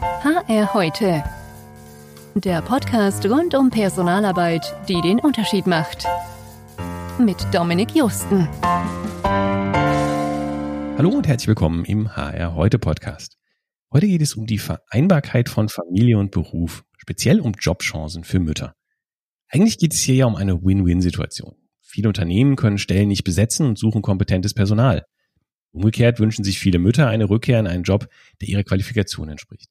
HR heute. Der Podcast rund um Personalarbeit, die den Unterschied macht. Mit Dominik Justen. Hallo und herzlich willkommen im HR heute Podcast. Heute geht es um die Vereinbarkeit von Familie und Beruf, speziell um Jobchancen für Mütter. Eigentlich geht es hier ja um eine Win-Win-Situation. Viele Unternehmen können Stellen nicht besetzen und suchen kompetentes Personal. Umgekehrt wünschen sich viele Mütter eine Rückkehr in einen Job, der ihrer Qualifikation entspricht.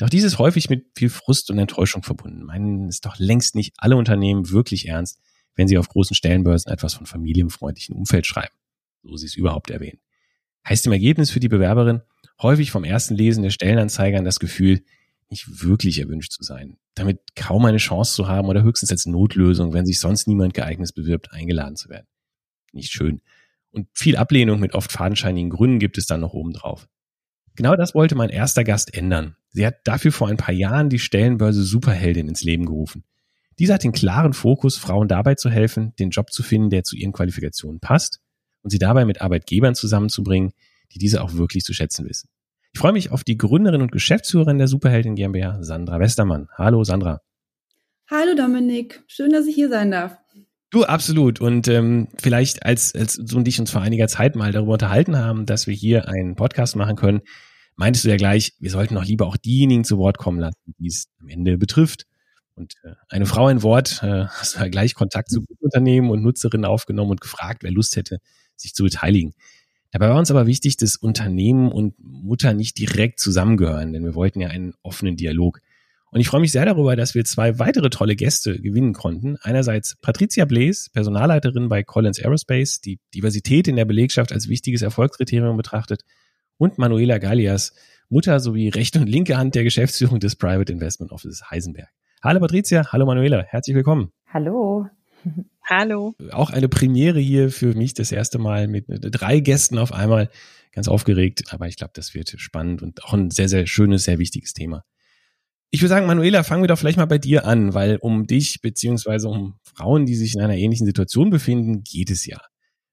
Doch dies ist häufig mit viel Frust und Enttäuschung verbunden. Meinen es doch längst nicht alle Unternehmen wirklich ernst, wenn sie auf großen Stellenbörsen etwas von familienfreundlichem Umfeld schreiben. So sie es überhaupt erwähnen. Heißt im Ergebnis für die Bewerberin häufig vom ersten Lesen der Stellenanzeigern das Gefühl, nicht wirklich erwünscht zu sein, damit kaum eine Chance zu haben oder höchstens als Notlösung, wenn sich sonst niemand geeignet bewirbt, eingeladen zu werden. Nicht schön. Und viel Ablehnung mit oft fadenscheinigen Gründen gibt es dann noch obendrauf. Genau das wollte mein erster Gast ändern. Sie hat dafür vor ein paar Jahren die Stellenbörse Superheldin ins Leben gerufen. Diese hat den klaren Fokus, Frauen dabei zu helfen, den Job zu finden, der zu ihren Qualifikationen passt und sie dabei mit Arbeitgebern zusammenzubringen, die diese auch wirklich zu schätzen wissen. Ich freue mich auf die Gründerin und Geschäftsführerin der Superheldin GmbH, Sandra Westermann. Hallo Sandra. Hallo Dominik, schön, dass ich hier sein darf. Du, absolut. Und ähm, vielleicht als, als du und ich uns vor einiger Zeit mal darüber unterhalten haben, dass wir hier einen Podcast machen können, meintest du ja gleich, wir sollten doch lieber auch diejenigen zu Wort kommen lassen, die es am Ende betrifft. Und äh, eine Frau ein Wort, äh, hast du ja gleich Kontakt zu Unternehmen und Nutzerinnen aufgenommen und gefragt, wer Lust hätte, sich zu beteiligen. Dabei war uns aber wichtig, dass Unternehmen und Mutter nicht direkt zusammengehören, denn wir wollten ja einen offenen Dialog. Und ich freue mich sehr darüber, dass wir zwei weitere tolle Gäste gewinnen konnten. Einerseits Patricia Blaze, Personalleiterin bei Collins Aerospace, die Diversität in der Belegschaft als wichtiges Erfolgskriterium betrachtet. Und Manuela Gallias, Mutter sowie rechte und linke Hand der Geschäftsführung des Private Investment Offices Heisenberg. Hallo Patricia, hallo Manuela, herzlich willkommen. Hallo. Hallo. Auch eine Premiere hier für mich, das erste Mal mit drei Gästen auf einmal. Ganz aufgeregt, aber ich glaube, das wird spannend und auch ein sehr, sehr schönes, sehr wichtiges Thema. Ich würde sagen, Manuela, fangen wir doch vielleicht mal bei dir an, weil um dich beziehungsweise um Frauen, die sich in einer ähnlichen Situation befinden, geht es ja.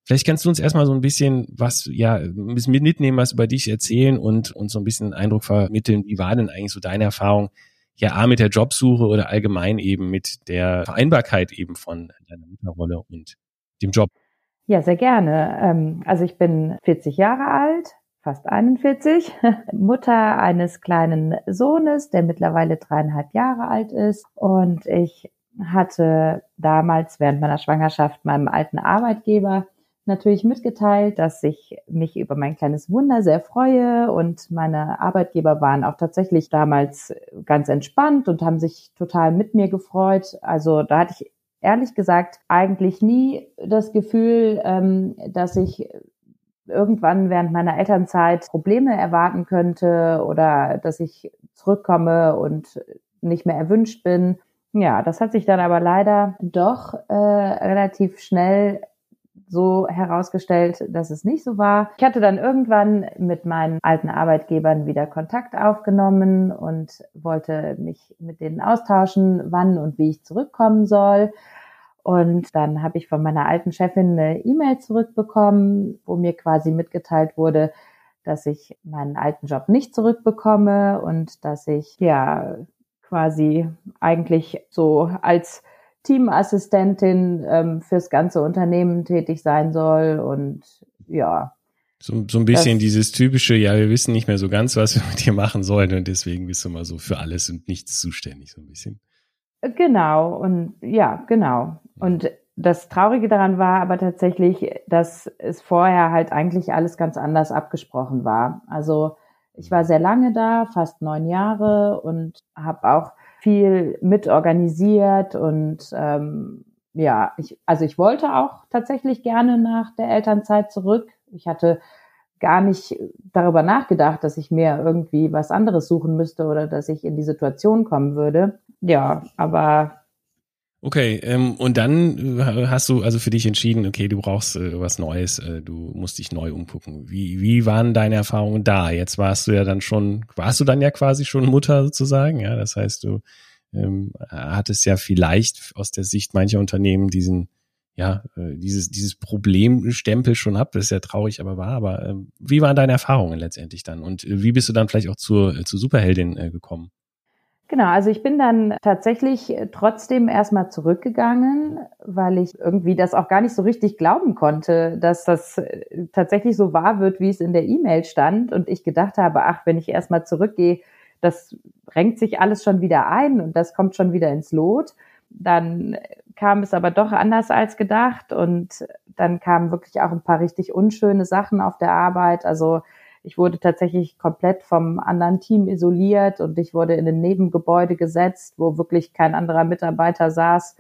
Vielleicht kannst du uns erstmal so ein bisschen was, ja, ein bisschen mitnehmen, was über dich erzählen und uns so ein bisschen einen Eindruck vermitteln. Wie war denn eigentlich so deine Erfahrung, ja, A, mit der Jobsuche oder allgemein eben mit der Vereinbarkeit eben von deiner Mutterrolle und dem Job? Ja, sehr gerne. Ähm, also ich bin 40 Jahre alt, fast 41, Mutter eines kleinen Sohnes, der mittlerweile dreieinhalb Jahre alt ist. Und ich hatte damals während meiner Schwangerschaft meinem alten Arbeitgeber natürlich mitgeteilt, dass ich mich über mein kleines Wunder sehr freue und meine Arbeitgeber waren auch tatsächlich damals ganz entspannt und haben sich total mit mir gefreut. Also da hatte ich ehrlich gesagt eigentlich nie das Gefühl, ähm, dass ich irgendwann während meiner Elternzeit Probleme erwarten könnte oder dass ich zurückkomme und nicht mehr erwünscht bin. Ja, das hat sich dann aber leider doch äh, relativ schnell so herausgestellt, dass es nicht so war. Ich hatte dann irgendwann mit meinen alten Arbeitgebern wieder Kontakt aufgenommen und wollte mich mit denen austauschen, wann und wie ich zurückkommen soll. Und dann habe ich von meiner alten Chefin eine E-Mail zurückbekommen, wo mir quasi mitgeteilt wurde, dass ich meinen alten Job nicht zurückbekomme und dass ich ja quasi eigentlich so als Teamassistentin ähm, fürs ganze Unternehmen tätig sein soll und ja. So, so ein bisschen dieses typische, ja, wir wissen nicht mehr so ganz, was wir mit dir machen sollen und deswegen bist du mal so für alles und nichts zuständig, so ein bisschen. Genau, und ja, genau. Und das Traurige daran war aber tatsächlich, dass es vorher halt eigentlich alles ganz anders abgesprochen war. Also ich war sehr lange da, fast neun Jahre und habe auch viel mitorganisiert und ähm, ja, ich, also ich wollte auch tatsächlich gerne nach der Elternzeit zurück. Ich hatte gar nicht darüber nachgedacht, dass ich mir irgendwie was anderes suchen müsste oder dass ich in die Situation kommen würde. Ja, aber Okay, ähm, und dann äh, hast du also für dich entschieden, okay, du brauchst äh, was Neues, äh, du musst dich neu umgucken. Wie, wie waren deine Erfahrungen da? Jetzt warst du ja dann schon, warst du dann ja quasi schon Mutter sozusagen, ja, das heißt, du ähm, hattest ja vielleicht aus der Sicht mancher Unternehmen diesen ja, äh, dieses, dieses Problemstempel schon habt. Das ist ja traurig, aber wahr. Aber äh, wie waren deine Erfahrungen letztendlich dann? Und äh, wie bist du dann vielleicht auch zur, äh, zur Superheldin äh, gekommen? Genau, also ich bin dann tatsächlich trotzdem erstmal zurückgegangen, weil ich irgendwie das auch gar nicht so richtig glauben konnte, dass das tatsächlich so wahr wird, wie es in der E-Mail stand. Und ich gedacht habe, ach, wenn ich erstmal zurückgehe, das renkt sich alles schon wieder ein und das kommt schon wieder ins Lot. Dann kam es aber doch anders als gedacht und dann kamen wirklich auch ein paar richtig unschöne Sachen auf der Arbeit. Also ich wurde tatsächlich komplett vom anderen Team isoliert und ich wurde in ein Nebengebäude gesetzt, wo wirklich kein anderer Mitarbeiter saß.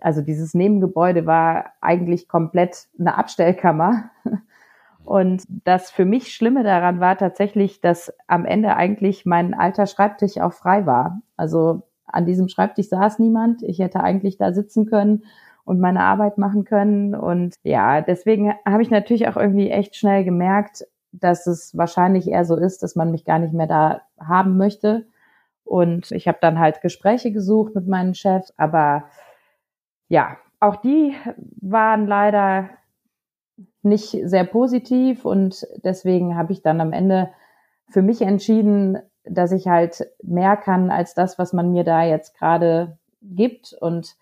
Also dieses Nebengebäude war eigentlich komplett eine Abstellkammer. Und das für mich Schlimme daran war tatsächlich, dass am Ende eigentlich mein alter Schreibtisch auch frei war. Also an diesem Schreibtisch saß niemand. Ich hätte eigentlich da sitzen können und meine Arbeit machen können. Und ja, deswegen habe ich natürlich auch irgendwie echt schnell gemerkt, dass es wahrscheinlich eher so ist, dass man mich gar nicht mehr da haben möchte. Und ich habe dann halt Gespräche gesucht mit meinen Chefs, aber ja, auch die waren leider nicht sehr positiv und deswegen habe ich dann am Ende für mich entschieden, dass ich halt mehr kann als das, was man mir da jetzt gerade gibt. Und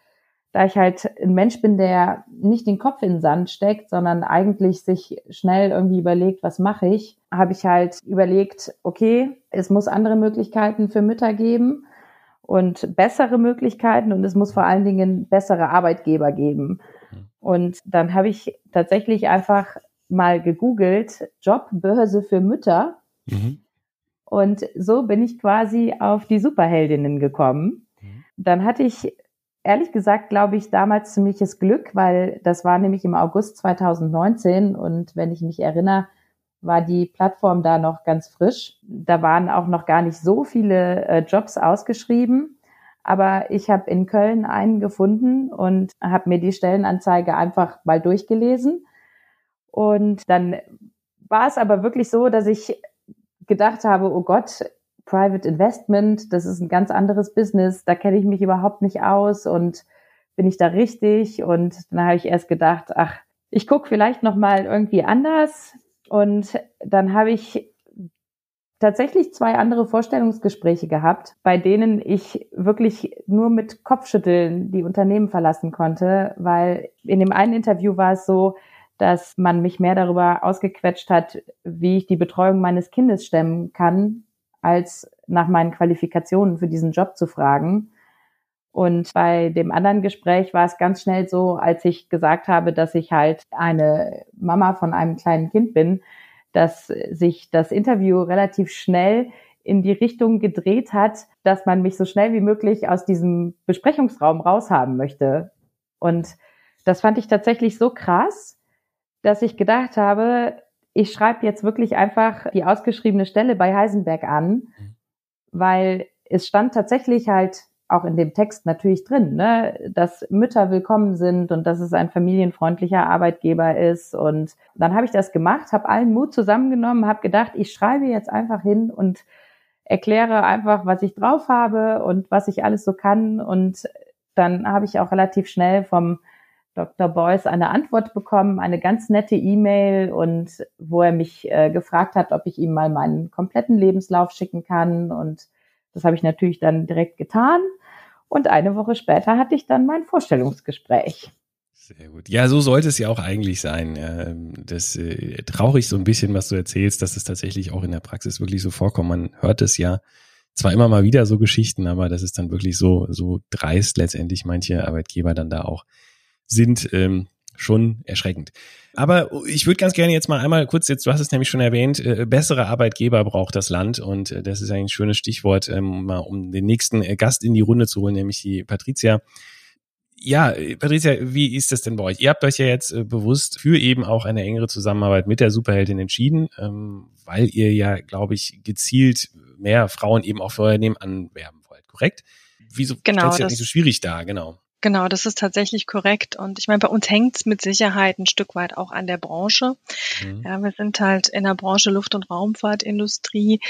da ich halt ein Mensch bin, der nicht den Kopf in den Sand steckt, sondern eigentlich sich schnell irgendwie überlegt, was mache ich, habe ich halt überlegt, okay, es muss andere Möglichkeiten für Mütter geben und bessere Möglichkeiten und es muss vor allen Dingen bessere Arbeitgeber geben. Und dann habe ich tatsächlich einfach mal gegoogelt, Jobbörse für Mütter. Mhm. Und so bin ich quasi auf die Superheldinnen gekommen. Mhm. Dann hatte ich ehrlich gesagt, glaube ich, damals ziemliches Glück, weil das war nämlich im August 2019 und wenn ich mich erinnere, war die Plattform da noch ganz frisch. Da waren auch noch gar nicht so viele äh, Jobs ausgeschrieben. Aber ich habe in Köln einen gefunden und habe mir die Stellenanzeige einfach mal durchgelesen. Und dann war es aber wirklich so, dass ich gedacht habe, oh Gott, Private Investment, das ist ein ganz anderes Business, da kenne ich mich überhaupt nicht aus und bin ich da richtig? Und dann habe ich erst gedacht, ach, ich gucke vielleicht noch mal irgendwie anders. Und dann habe ich tatsächlich zwei andere Vorstellungsgespräche gehabt, bei denen ich wirklich nur mit Kopfschütteln die Unternehmen verlassen konnte, weil in dem einen Interview war es so, dass man mich mehr darüber ausgequetscht hat, wie ich die Betreuung meines Kindes stemmen kann, als nach meinen Qualifikationen für diesen Job zu fragen. Und bei dem anderen Gespräch war es ganz schnell so, als ich gesagt habe, dass ich halt eine Mama von einem kleinen Kind bin, dass sich das Interview relativ schnell in die Richtung gedreht hat, dass man mich so schnell wie möglich aus diesem Besprechungsraum raushaben möchte. Und das fand ich tatsächlich so krass, dass ich gedacht habe, ich schreibe jetzt wirklich einfach die ausgeschriebene Stelle bei Heisenberg an, mhm. weil es stand tatsächlich halt auch in dem Text natürlich drin, ne, dass Mütter willkommen sind und dass es ein familienfreundlicher Arbeitgeber ist. Und dann habe ich das gemacht, habe allen Mut zusammengenommen, habe gedacht, ich schreibe jetzt einfach hin und erkläre einfach, was ich drauf habe und was ich alles so kann. Und dann habe ich auch relativ schnell vom Dr. Beuys eine Antwort bekommen, eine ganz nette E-Mail und wo er mich äh, gefragt hat, ob ich ihm mal meinen kompletten Lebenslauf schicken kann. Und das habe ich natürlich dann direkt getan. Und eine Woche später hatte ich dann mein Vorstellungsgespräch. Sehr gut. Ja, so sollte es ja auch eigentlich sein. Das äh, traurig so ein bisschen, was du erzählst, dass es tatsächlich auch in der Praxis wirklich so vorkommt. Man hört es ja zwar immer mal wieder so Geschichten, aber das ist dann wirklich so, so dreist letztendlich manche Arbeitgeber dann da auch sind ähm, schon erschreckend. Aber ich würde ganz gerne jetzt mal einmal kurz, jetzt du hast es nämlich schon erwähnt, äh, bessere Arbeitgeber braucht das Land und äh, das ist eigentlich ein schönes Stichwort, ähm, mal um den nächsten äh, Gast in die Runde zu holen, nämlich die Patricia. Ja, Patricia, wie ist das denn bei euch? Ihr habt euch ja jetzt äh, bewusst für eben auch eine engere Zusammenarbeit mit der Superheldin entschieden, ähm, weil ihr ja, glaube ich, gezielt mehr Frauen eben auch für euer Unternehmen anwerben wollt, korrekt? Wieso genau, stellt sich das nicht so schwierig da, genau? Genau, das ist tatsächlich korrekt. Und ich meine, bei uns hängt es mit Sicherheit ein Stück weit auch an der Branche. Mhm. Ja, wir sind halt in der Branche Luft- und Raumfahrtindustrie,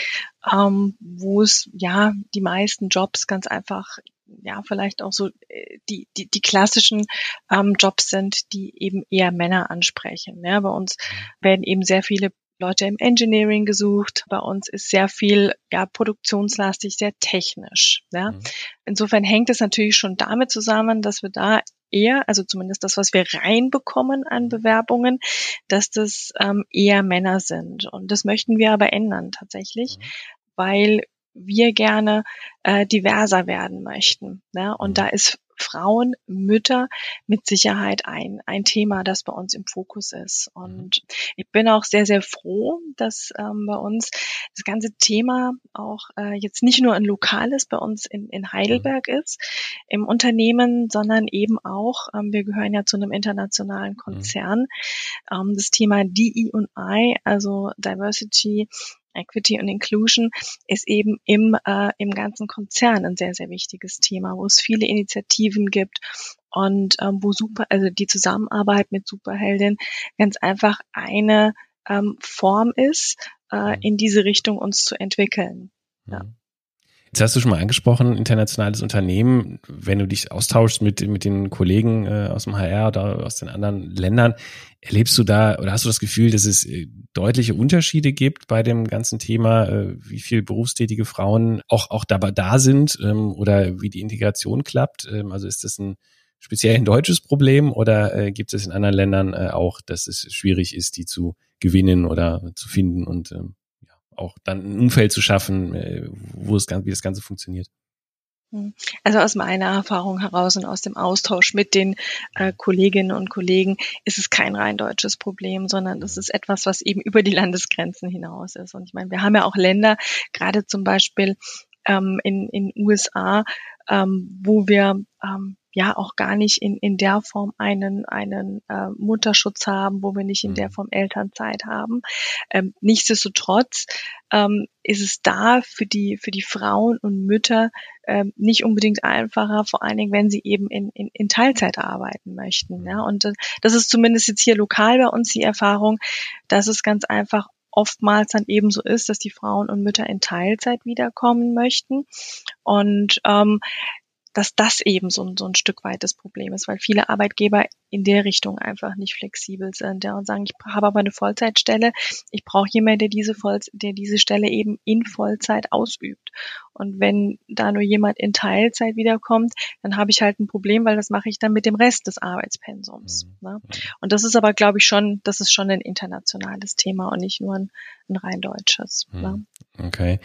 ähm, wo es ja die meisten Jobs ganz einfach ja vielleicht auch so äh, die die, die klassischen ähm, Jobs sind, die eben eher Männer ansprechen. Ja, bei uns mhm. werden eben sehr viele Leute im Engineering gesucht. Bei uns ist sehr viel ja produktionslastig, sehr technisch. Ja. Mhm. Insofern hängt es natürlich schon damit zusammen, dass wir da eher, also zumindest das, was wir reinbekommen an Bewerbungen, dass das ähm, eher Männer sind. Und das möchten wir aber ändern tatsächlich, mhm. weil wir gerne äh, diverser werden möchten. Ne? Und mhm. da ist Frauen, Mütter mit Sicherheit ein, ein Thema, das bei uns im Fokus ist. Mhm. Und ich bin auch sehr, sehr froh, dass ähm, bei uns das ganze Thema auch äh, jetzt nicht nur ein lokales bei uns in, in Heidelberg mhm. ist, im Unternehmen, sondern eben auch, ähm, wir gehören ja zu einem internationalen mhm. Konzern, ähm, das Thema DE&I, also Diversity, Equity und Inclusion ist eben im, äh, im ganzen Konzern ein sehr, sehr wichtiges Thema, wo es viele Initiativen gibt und ähm, wo super, also die Zusammenarbeit mit Superheldin ganz einfach eine ähm, Form ist, äh, mhm. in diese Richtung uns zu entwickeln. Ja. Mhm. Jetzt hast du schon mal angesprochen, internationales Unternehmen. Wenn du dich austauschst mit, mit den Kollegen äh, aus dem HR oder aus den anderen Ländern, erlebst du da oder hast du das Gefühl, dass es äh, deutliche Unterschiede gibt bei dem ganzen Thema, äh, wie viel berufstätige Frauen auch, auch dabei da sind ähm, oder wie die Integration klappt? Ähm, also ist das ein speziell ein deutsches Problem oder gibt es in anderen Ländern auch, dass es schwierig ist, die zu gewinnen oder zu finden und ähm, auch dann ein Umfeld zu schaffen, äh, wo es wie das Ganze funktioniert. Hm. Also aus meiner Erfahrung heraus und aus dem Austausch mit den äh, Kolleginnen und Kollegen ist es kein rein deutsches Problem, sondern es ist etwas, was eben über die Landesgrenzen hinaus ist. Und ich meine, wir haben ja auch Länder, gerade zum Beispiel ähm, in in USA, ähm, wo wir ähm, ja auch gar nicht in, in der Form einen, einen äh, Mutterschutz haben, wo wir nicht in der mhm. Form Elternzeit haben. Ähm, nichtsdestotrotz ähm, ist es da für die, für die Frauen und Mütter ähm, nicht unbedingt einfacher, vor allen Dingen, wenn sie eben in, in, in Teilzeit arbeiten möchten. Ja? Und äh, das ist zumindest jetzt hier lokal bei uns die Erfahrung, dass es ganz einfach oftmals dann eben so ist, dass die Frauen und Mütter in Teilzeit wiederkommen möchten. Und ähm, dass das eben so, so ein Stück weit das Problem ist, weil viele Arbeitgeber in der Richtung einfach nicht flexibel sind ja, und sagen, ich habe aber eine Vollzeitstelle, ich brauche jemanden, der diese, Voll der diese Stelle eben in Vollzeit ausübt. Und wenn da nur jemand in Teilzeit wiederkommt, dann habe ich halt ein Problem, weil das mache ich dann mit dem Rest des Arbeitspensums. Mhm. Ne? Und das ist aber, glaube ich, schon, das ist schon ein internationales Thema und nicht nur ein, ein rein deutsches. Mhm. Ne? Okay.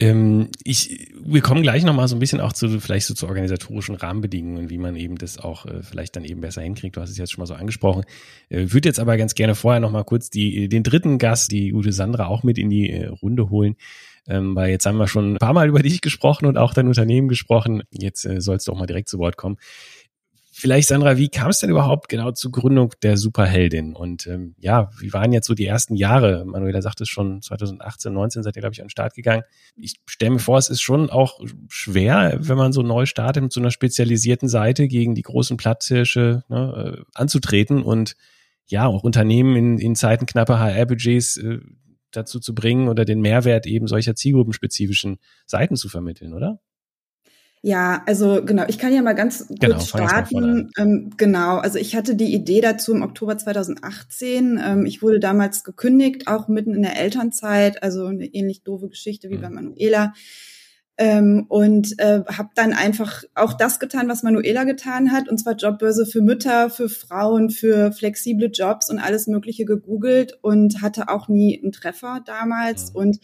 Ähm, ich, wir kommen gleich nochmal so ein bisschen auch zu, vielleicht so zu organisatorischen Rahmenbedingungen, wie man eben das auch äh, vielleicht dann eben besser hinkriegt. Du hast es jetzt schon mal so angesprochen. Äh, würde jetzt aber ganz gerne vorher nochmal kurz die, den dritten Gast, die gute Sandra, auch mit in die äh, Runde holen. Ähm, weil jetzt haben wir schon ein paar Mal über dich gesprochen und auch dein Unternehmen gesprochen. Jetzt äh, sollst du auch mal direkt zu Wort kommen. Vielleicht, Sandra, wie kam es denn überhaupt genau zur Gründung der Superheldin? Und ähm, ja, wie waren jetzt so die ersten Jahre? Manuela sagt es schon 2018, 19 seid ihr, glaube ich, an den Start gegangen. Ich stelle mir vor, es ist schon auch schwer, wenn man so neu startet mit so einer spezialisierten Seite gegen die großen Platzhirsche ne, äh, anzutreten und ja, auch Unternehmen in, in Zeiten knapper HR-Budgets äh, dazu zu bringen oder den Mehrwert eben solcher zielgruppenspezifischen Seiten zu vermitteln, oder? Ja, also genau, ich kann ja mal ganz kurz genau, starten. Ähm, genau, also ich hatte die Idee dazu im Oktober 2018. Ähm, ich wurde damals gekündigt, auch mitten in der Elternzeit, also eine ähnlich doofe Geschichte wie mhm. bei Manuela. Ähm, und äh, habe dann einfach auch das getan, was Manuela getan hat, und zwar Jobbörse für Mütter, für Frauen, für flexible Jobs und alles Mögliche gegoogelt und hatte auch nie einen Treffer damals. Mhm. Und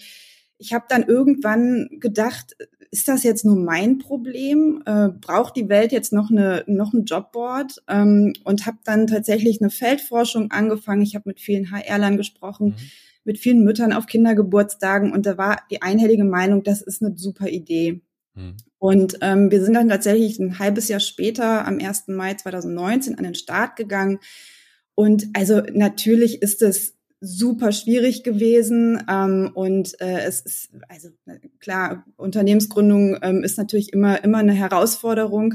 ich habe dann irgendwann gedacht, ist das jetzt nur mein Problem? Äh, braucht die Welt jetzt noch eine noch ein Jobboard? Ähm, und habe dann tatsächlich eine Feldforschung angefangen. Ich habe mit vielen HR-Lern gesprochen, mhm. mit vielen Müttern auf Kindergeburtstagen und da war die einhellige Meinung, das ist eine super Idee. Mhm. Und ähm, wir sind dann tatsächlich ein halbes Jahr später, am 1. Mai 2019, an den Start gegangen. Und also natürlich ist es super schwierig gewesen. Ähm, und äh, es ist, also klar, Unternehmensgründung ähm, ist natürlich immer, immer eine Herausforderung.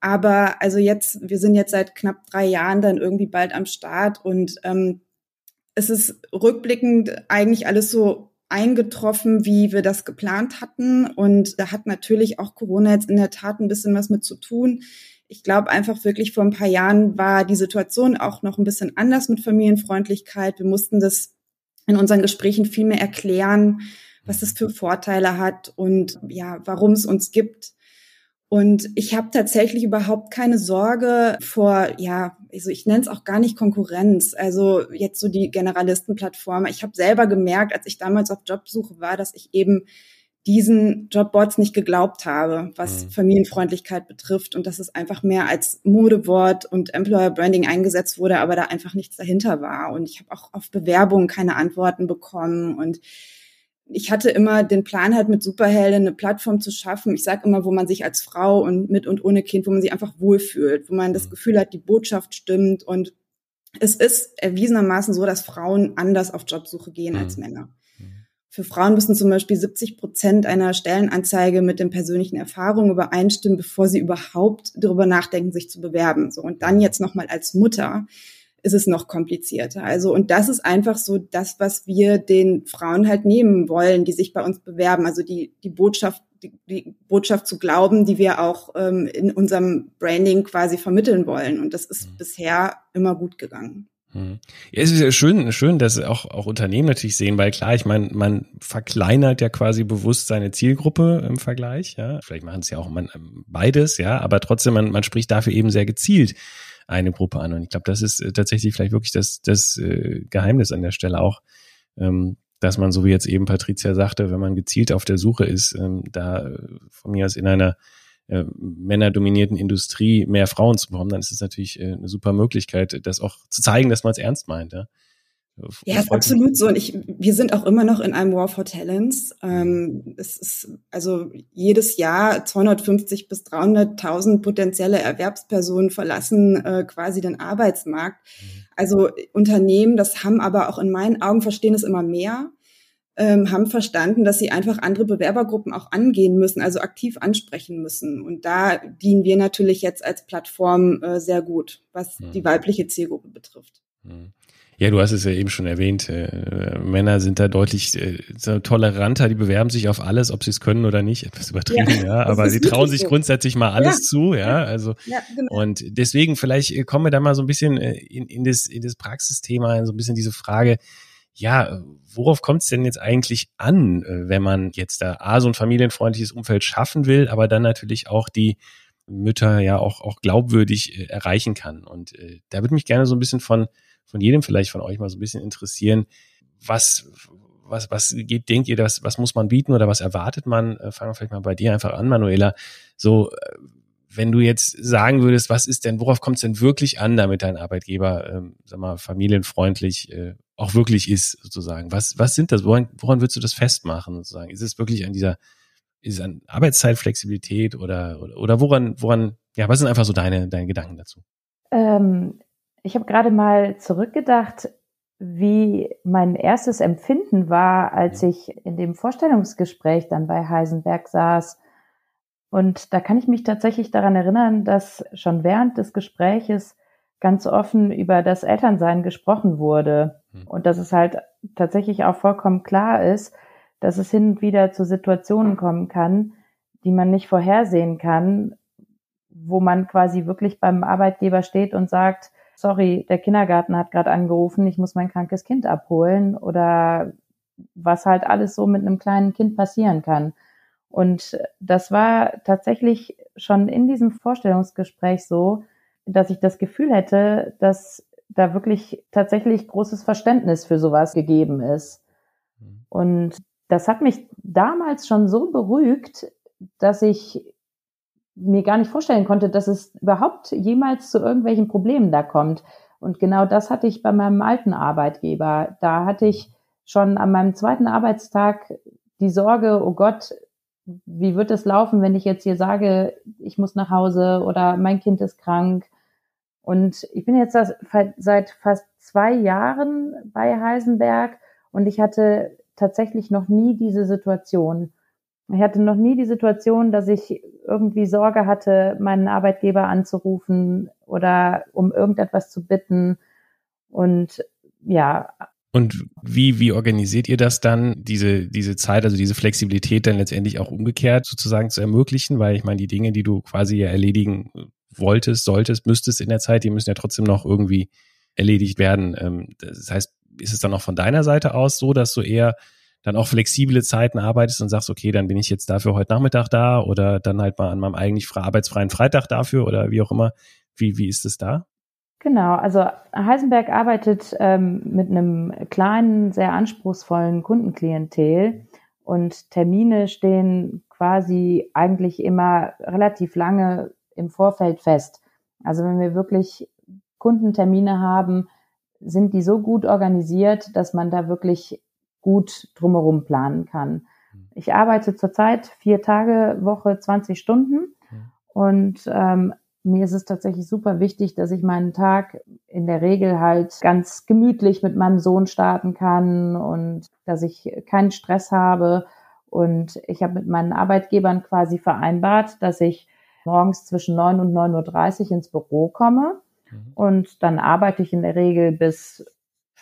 Aber also jetzt, wir sind jetzt seit knapp drei Jahren dann irgendwie bald am Start und ähm, es ist rückblickend eigentlich alles so eingetroffen, wie wir das geplant hatten. Und da hat natürlich auch Corona jetzt in der Tat ein bisschen was mit zu tun. Ich glaube einfach wirklich vor ein paar Jahren war die Situation auch noch ein bisschen anders mit Familienfreundlichkeit. Wir mussten das in unseren Gesprächen viel mehr erklären, was das für Vorteile hat und ja, warum es uns gibt. Und ich habe tatsächlich überhaupt keine Sorge vor, ja, also ich nenne es auch gar nicht Konkurrenz, also jetzt so die Generalistenplattform. Ich habe selber gemerkt, als ich damals auf Jobsuche war, dass ich eben diesen Jobboards nicht geglaubt habe, was mhm. Familienfreundlichkeit betrifft und dass es einfach mehr als Modewort und Employer Branding eingesetzt wurde, aber da einfach nichts dahinter war. Und ich habe auch auf Bewerbungen keine Antworten bekommen und ich hatte immer den Plan halt mit Superhelden eine Plattform zu schaffen. Ich sage immer, wo man sich als Frau und mit und ohne Kind, wo man sich einfach wohlfühlt, wo man das mhm. Gefühl hat, die Botschaft stimmt und es ist erwiesenermaßen so, dass Frauen anders auf Jobsuche gehen mhm. als Männer. Für Frauen müssen zum Beispiel 70 Prozent einer Stellenanzeige mit den persönlichen Erfahrungen übereinstimmen, bevor sie überhaupt darüber nachdenken, sich zu bewerben. So und dann jetzt nochmal als Mutter ist es noch komplizierter. Also, und das ist einfach so das, was wir den Frauen halt nehmen wollen, die sich bei uns bewerben. Also die, die Botschaft, die, die Botschaft zu glauben, die wir auch ähm, in unserem Branding quasi vermitteln wollen. Und das ist mhm. bisher immer gut gegangen. Mhm. Ja, es ist ja schön, schön, dass auch, auch Unternehmen natürlich sehen, weil klar, ich meine, man verkleinert ja quasi bewusst seine Zielgruppe im Vergleich, ja. Vielleicht machen es ja auch man, beides, ja, aber trotzdem, man, man spricht dafür eben sehr gezielt eine Gruppe an. Und ich glaube, das ist äh, tatsächlich vielleicht wirklich das, das äh, Geheimnis an der Stelle auch, ähm, dass man, so wie jetzt eben Patricia sagte, wenn man gezielt auf der Suche ist, ähm, da äh, von mir aus in einer äh, männerdominierten Industrie mehr Frauen zu bekommen, dann ist es natürlich äh, eine super Möglichkeit, das auch zu zeigen, dass man es ernst meint. Ja? Ja, ist absolut so. Und ich, wir sind auch immer noch in einem War for Talents. Ähm, es ist also jedes Jahr 250 bis 300.000 potenzielle Erwerbspersonen verlassen äh, quasi den Arbeitsmarkt. Mhm. Also Unternehmen, das haben aber auch in meinen Augen verstehen es immer mehr, ähm, haben verstanden, dass sie einfach andere Bewerbergruppen auch angehen müssen, also aktiv ansprechen müssen. Und da dienen wir natürlich jetzt als Plattform äh, sehr gut, was mhm. die weibliche Zielgruppe betrifft. Mhm. Ja, du hast es ja eben schon erwähnt. Äh, Männer sind da deutlich äh, toleranter, die bewerben sich auf alles, ob sie es können oder nicht. Etwas übertrieben, ja. ja aber sie trauen sich so. grundsätzlich mal alles ja. zu, ja. Also ja, genau. und deswegen vielleicht äh, kommen wir da mal so ein bisschen äh, in, in das in das Praxisthema, so ein bisschen diese Frage. Ja, worauf kommt es denn jetzt eigentlich an, äh, wenn man jetzt da A, so ein familienfreundliches Umfeld schaffen will, aber dann natürlich auch die Mütter ja auch, auch glaubwürdig äh, erreichen kann. Und äh, da würde mich gerne so ein bisschen von von jedem vielleicht von euch mal so ein bisschen interessieren, was, was, was geht, denkt ihr, das, was muss man bieten oder was erwartet man? Äh, fangen wir vielleicht mal bei dir einfach an, Manuela. So, äh, wenn du jetzt sagen würdest, was ist denn, worauf kommt es denn wirklich an, damit dein Arbeitgeber, ähm, sag mal, familienfreundlich äh, auch wirklich ist, sozusagen? Was, was sind das? Woran, woran würdest du das festmachen, sozusagen? Ist es wirklich an dieser, ist es an Arbeitszeitflexibilität oder, oder, oder woran, woran, ja, was sind einfach so deine, deine Gedanken dazu? Ähm, ich habe gerade mal zurückgedacht, wie mein erstes Empfinden war, als ich in dem Vorstellungsgespräch dann bei Heisenberg saß. Und da kann ich mich tatsächlich daran erinnern, dass schon während des Gespräches ganz offen über das Elternsein gesprochen wurde. Hm. Und dass es halt tatsächlich auch vollkommen klar ist, dass es hin und wieder zu Situationen kommen kann, die man nicht vorhersehen kann, wo man quasi wirklich beim Arbeitgeber steht und sagt, sorry, der Kindergarten hat gerade angerufen, ich muss mein krankes Kind abholen oder was halt alles so mit einem kleinen Kind passieren kann. Und das war tatsächlich schon in diesem Vorstellungsgespräch so, dass ich das Gefühl hätte, dass da wirklich tatsächlich großes Verständnis für sowas gegeben ist. Mhm. Und das hat mich damals schon so beruhigt, dass ich mir gar nicht vorstellen konnte, dass es überhaupt jemals zu irgendwelchen Problemen da kommt. Und genau das hatte ich bei meinem alten Arbeitgeber. Da hatte ich schon an meinem zweiten Arbeitstag die Sorge, oh Gott, wie wird es laufen, wenn ich jetzt hier sage, ich muss nach Hause oder mein Kind ist krank. Und ich bin jetzt seit fast zwei Jahren bei Heisenberg und ich hatte tatsächlich noch nie diese Situation. Ich hatte noch nie die Situation, dass ich irgendwie Sorge hatte, meinen Arbeitgeber anzurufen oder um irgendetwas zu bitten. Und ja. Und wie, wie organisiert ihr das dann, diese, diese Zeit, also diese Flexibilität dann letztendlich auch umgekehrt sozusagen zu ermöglichen? Weil ich meine, die Dinge, die du quasi ja erledigen wolltest, solltest, müsstest in der Zeit, die müssen ja trotzdem noch irgendwie erledigt werden. Ähm, das heißt, ist es dann auch von deiner Seite aus so, dass du eher dann auch flexible Zeiten arbeitest und sagst, okay, dann bin ich jetzt dafür heute Nachmittag da oder dann halt mal an meinem eigentlich arbeitsfreien Freitag dafür oder wie auch immer. Wie, wie ist es da? Genau, also Heisenberg arbeitet ähm, mit einem kleinen, sehr anspruchsvollen Kundenklientel und Termine stehen quasi eigentlich immer relativ lange im Vorfeld fest. Also wenn wir wirklich Kundentermine haben, sind die so gut organisiert, dass man da wirklich gut drumherum planen kann. Ich arbeite zurzeit vier Tage Woche 20 Stunden und ähm, mir ist es tatsächlich super wichtig, dass ich meinen Tag in der Regel halt ganz gemütlich mit meinem Sohn starten kann und dass ich keinen Stress habe. Und ich habe mit meinen Arbeitgebern quasi vereinbart, dass ich morgens zwischen 9 und 9.30 Uhr ins Büro komme. Mhm. Und dann arbeite ich in der Regel bis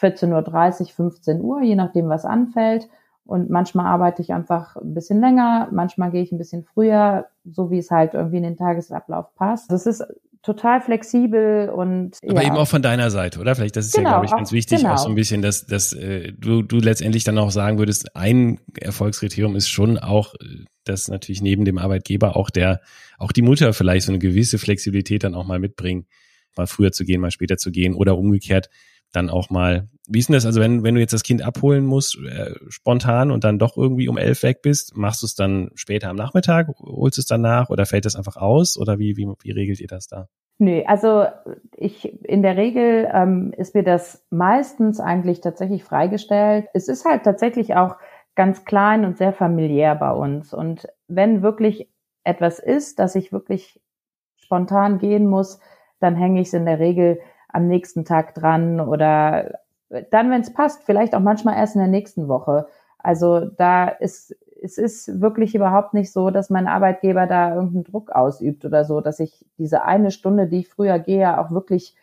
14.30 Uhr, 15 Uhr, je nachdem, was anfällt. Und manchmal arbeite ich einfach ein bisschen länger, manchmal gehe ich ein bisschen früher, so wie es halt irgendwie in den Tagesablauf passt. Das ist total flexibel und aber ja. eben auch von deiner Seite, oder? Vielleicht das ist genau, ja, glaube ich, ganz wichtig, genau. auch so ein bisschen, dass, dass äh, du, du letztendlich dann auch sagen würdest, ein Erfolgskriterium ist schon auch, dass natürlich neben dem Arbeitgeber auch der, auch die Mutter vielleicht so eine gewisse Flexibilität dann auch mal mitbringen, mal früher zu gehen, mal später zu gehen oder umgekehrt dann auch mal wie ist denn das? Also wenn, wenn du jetzt das Kind abholen musst, äh, spontan und dann doch irgendwie um elf weg bist, machst du es dann später am Nachmittag, holst es dann nach oder fällt das einfach aus oder wie, wie, wie regelt ihr das da? Nö, also ich in der Regel ähm, ist mir das meistens eigentlich tatsächlich freigestellt. Es ist halt tatsächlich auch ganz klein und sehr familiär bei uns. Und wenn wirklich etwas ist, dass ich wirklich spontan gehen muss, dann hänge ich es in der Regel am nächsten Tag dran oder dann, wenn es passt, vielleicht auch manchmal erst in der nächsten Woche. Also da ist es ist wirklich überhaupt nicht so, dass mein Arbeitgeber da irgendeinen Druck ausübt oder so, dass ich diese eine Stunde, die ich früher gehe, auch wirklich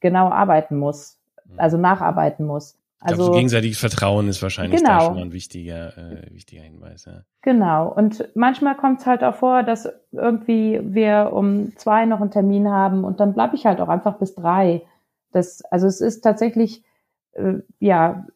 genau arbeiten muss, mhm. also nacharbeiten muss. Also ich glaube, so gegenseitiges Vertrauen ist wahrscheinlich genau. da schon mal ein wichtiger, äh, wichtiger Hinweis. Ja. Genau. Und manchmal kommt es halt auch vor, dass irgendwie wir um zwei noch einen Termin haben und dann bleibe ich halt auch einfach bis drei. Das, also es ist tatsächlich ja,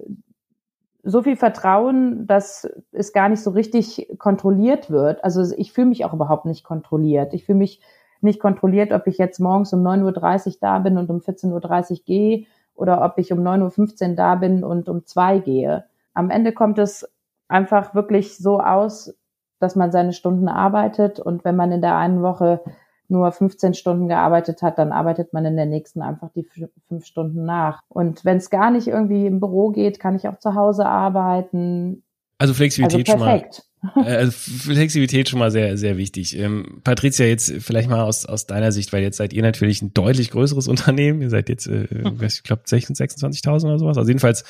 so viel Vertrauen, dass es gar nicht so richtig kontrolliert wird. Also ich fühle mich auch überhaupt nicht kontrolliert. Ich fühle mich nicht kontrolliert, ob ich jetzt morgens um 9.30 Uhr da bin und um 14.30 Uhr gehe oder ob ich um 9.15 Uhr da bin und um zwei gehe. Am Ende kommt es einfach wirklich so aus, dass man seine Stunden arbeitet und wenn man in der einen Woche nur 15 Stunden gearbeitet hat, dann arbeitet man in der nächsten einfach die fünf Stunden nach. Und wenn es gar nicht irgendwie im Büro geht, kann ich auch zu Hause arbeiten. Also Flexibilität also schon mal. Äh, also Flexibilität schon mal sehr, sehr wichtig. Ähm, Patricia, jetzt vielleicht mal aus, aus deiner Sicht, weil jetzt seid ihr natürlich ein deutlich größeres Unternehmen. Ihr seid jetzt, äh, ich glaube, 26.000 oder sowas. Also jedenfalls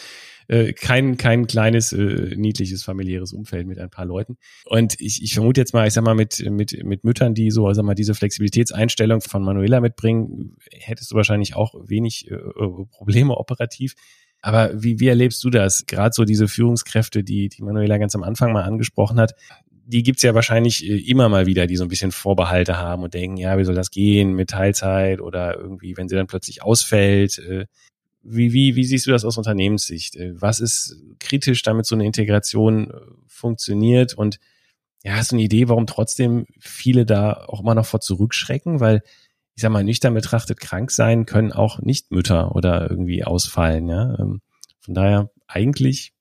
äh, kein, kein kleines, äh, niedliches familiäres Umfeld mit ein paar Leuten. Und ich, ich vermute jetzt mal, ich sag mal, mit, mit, mit Müttern, die so, sag mal, diese Flexibilitätseinstellung von Manuela mitbringen, hättest du wahrscheinlich auch wenig äh, Probleme operativ. Aber wie, wie erlebst du das? Gerade so diese Führungskräfte, die, die Manuela ganz am Anfang mal angesprochen hat, die gibt's ja wahrscheinlich äh, immer mal wieder, die so ein bisschen Vorbehalte haben und denken, ja, wie soll das gehen mit Teilzeit oder irgendwie, wenn sie dann plötzlich ausfällt, äh, wie, wie, wie siehst du das aus Unternehmenssicht? Äh, was ist kritisch, damit so eine Integration äh, funktioniert? Und ja, hast du eine Idee, warum trotzdem viele da auch immer noch vor zurückschrecken? Weil, ich sag mal, nüchtern betrachtet, krank sein können auch nicht Mütter oder irgendwie ausfallen, ja. Ähm, von daher eigentlich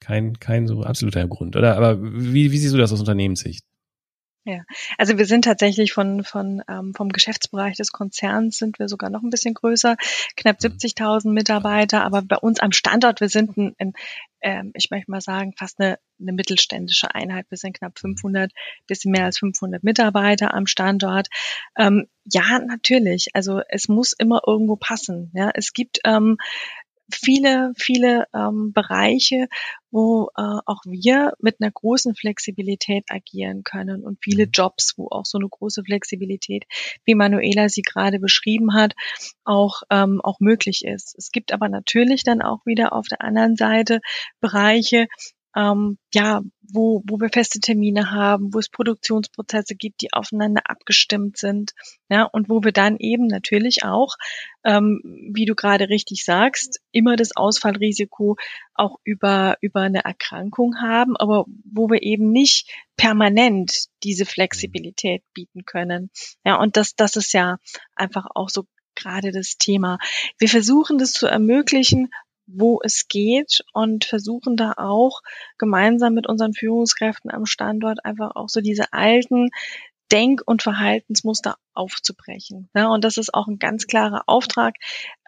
kein, kein so absoluter Grund, oder? Aber wie, wie siehst du das aus Unternehmenssicht? Ja, also wir sind tatsächlich von, von ähm, vom Geschäftsbereich des Konzerns sind wir sogar noch ein bisschen größer, knapp 70.000 Mitarbeiter, aber bei uns am Standort, wir sind ein, ein ähm, ich möchte mal sagen, fast eine, eine mittelständische Einheit. Wir sind knapp 500, bisschen mehr als 500 Mitarbeiter am Standort. Ähm, ja, natürlich. Also es muss immer irgendwo passen. Ja, es gibt ähm, viele, viele ähm, Bereiche, wo äh, auch wir mit einer großen Flexibilität agieren können und viele mhm. Jobs, wo auch so eine große Flexibilität, wie Manuela sie gerade beschrieben hat, auch, ähm, auch möglich ist. Es gibt aber natürlich dann auch wieder auf der anderen Seite Bereiche, ähm, ja, wo, wo wir feste Termine haben, wo es Produktionsprozesse gibt, die aufeinander abgestimmt sind, ja, und wo wir dann eben natürlich auch, ähm, wie du gerade richtig sagst, immer das Ausfallrisiko auch über, über eine Erkrankung haben, aber wo wir eben nicht permanent diese Flexibilität bieten können. Ja, und das, das ist ja einfach auch so gerade das Thema. Wir versuchen das zu ermöglichen, wo es geht und versuchen da auch gemeinsam mit unseren Führungskräften am Standort einfach auch so diese alten Denk- und Verhaltensmuster aufzubrechen. Ja, und das ist auch ein ganz klarer Auftrag,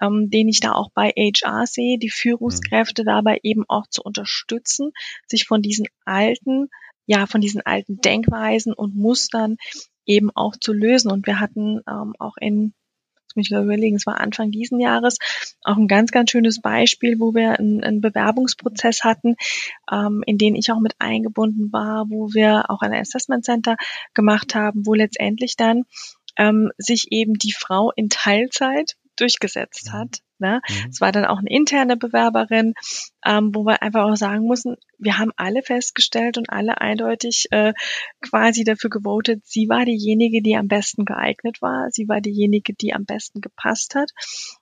ähm, den ich da auch bei HR sehe, die Führungskräfte dabei eben auch zu unterstützen, sich von diesen alten, ja, von diesen alten Denkweisen und Mustern eben auch zu lösen. Und wir hatten ähm, auch in mich überlegen, es war Anfang diesen Jahres, auch ein ganz, ganz schönes Beispiel, wo wir einen, einen Bewerbungsprozess hatten, ähm, in den ich auch mit eingebunden war, wo wir auch ein Assessment Center gemacht haben, wo letztendlich dann ähm, sich eben die Frau in Teilzeit durchgesetzt hat. Ne? Mhm. Es war dann auch eine interne Bewerberin, ähm, wo wir einfach auch sagen mussten, wir haben alle festgestellt und alle eindeutig äh, quasi dafür gewotet, sie war diejenige, die am besten geeignet war, sie war diejenige, die am besten gepasst hat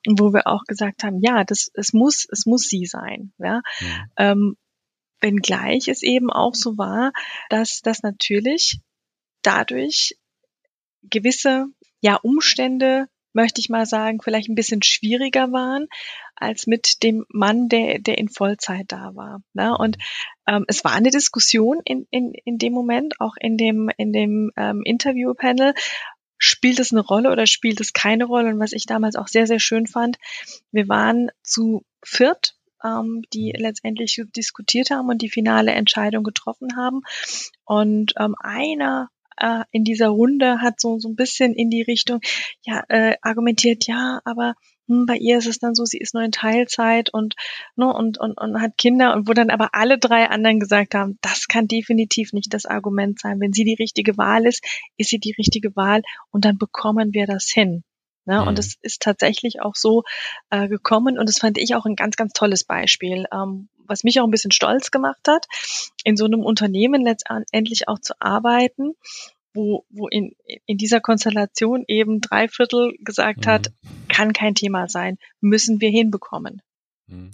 und wo wir auch gesagt haben, ja, das es muss es muss sie sein, ja. Mhm. Ähm, wenngleich es eben auch so war, dass das natürlich dadurch gewisse ja Umstände möchte ich mal sagen, vielleicht ein bisschen schwieriger waren als mit dem Mann, der, der in Vollzeit da war. Ne? Und ähm, es war eine Diskussion in, in, in dem Moment, auch in dem, in dem ähm, Interview-Panel. Spielt es eine Rolle oder spielt es keine Rolle? Und was ich damals auch sehr, sehr schön fand, wir waren zu viert ähm, die letztendlich diskutiert haben und die finale Entscheidung getroffen haben. Und ähm, einer äh, in dieser Runde hat so, so ein bisschen in die Richtung, ja, äh, argumentiert, ja, aber hm, bei ihr ist es dann so, sie ist nur in Teilzeit und, ne, und, und, und hat Kinder und wo dann aber alle drei anderen gesagt haben, das kann definitiv nicht das Argument sein. Wenn sie die richtige Wahl ist, ist sie die richtige Wahl und dann bekommen wir das hin. Ne? Mhm. Und es ist tatsächlich auch so äh, gekommen und das fand ich auch ein ganz, ganz tolles Beispiel, ähm, was mich auch ein bisschen stolz gemacht hat, in so einem Unternehmen letztendlich auch zu arbeiten, wo, wo in, in dieser Konstellation eben drei Viertel gesagt mhm. hat, kann kein Thema sein, müssen wir hinbekommen. Mhm.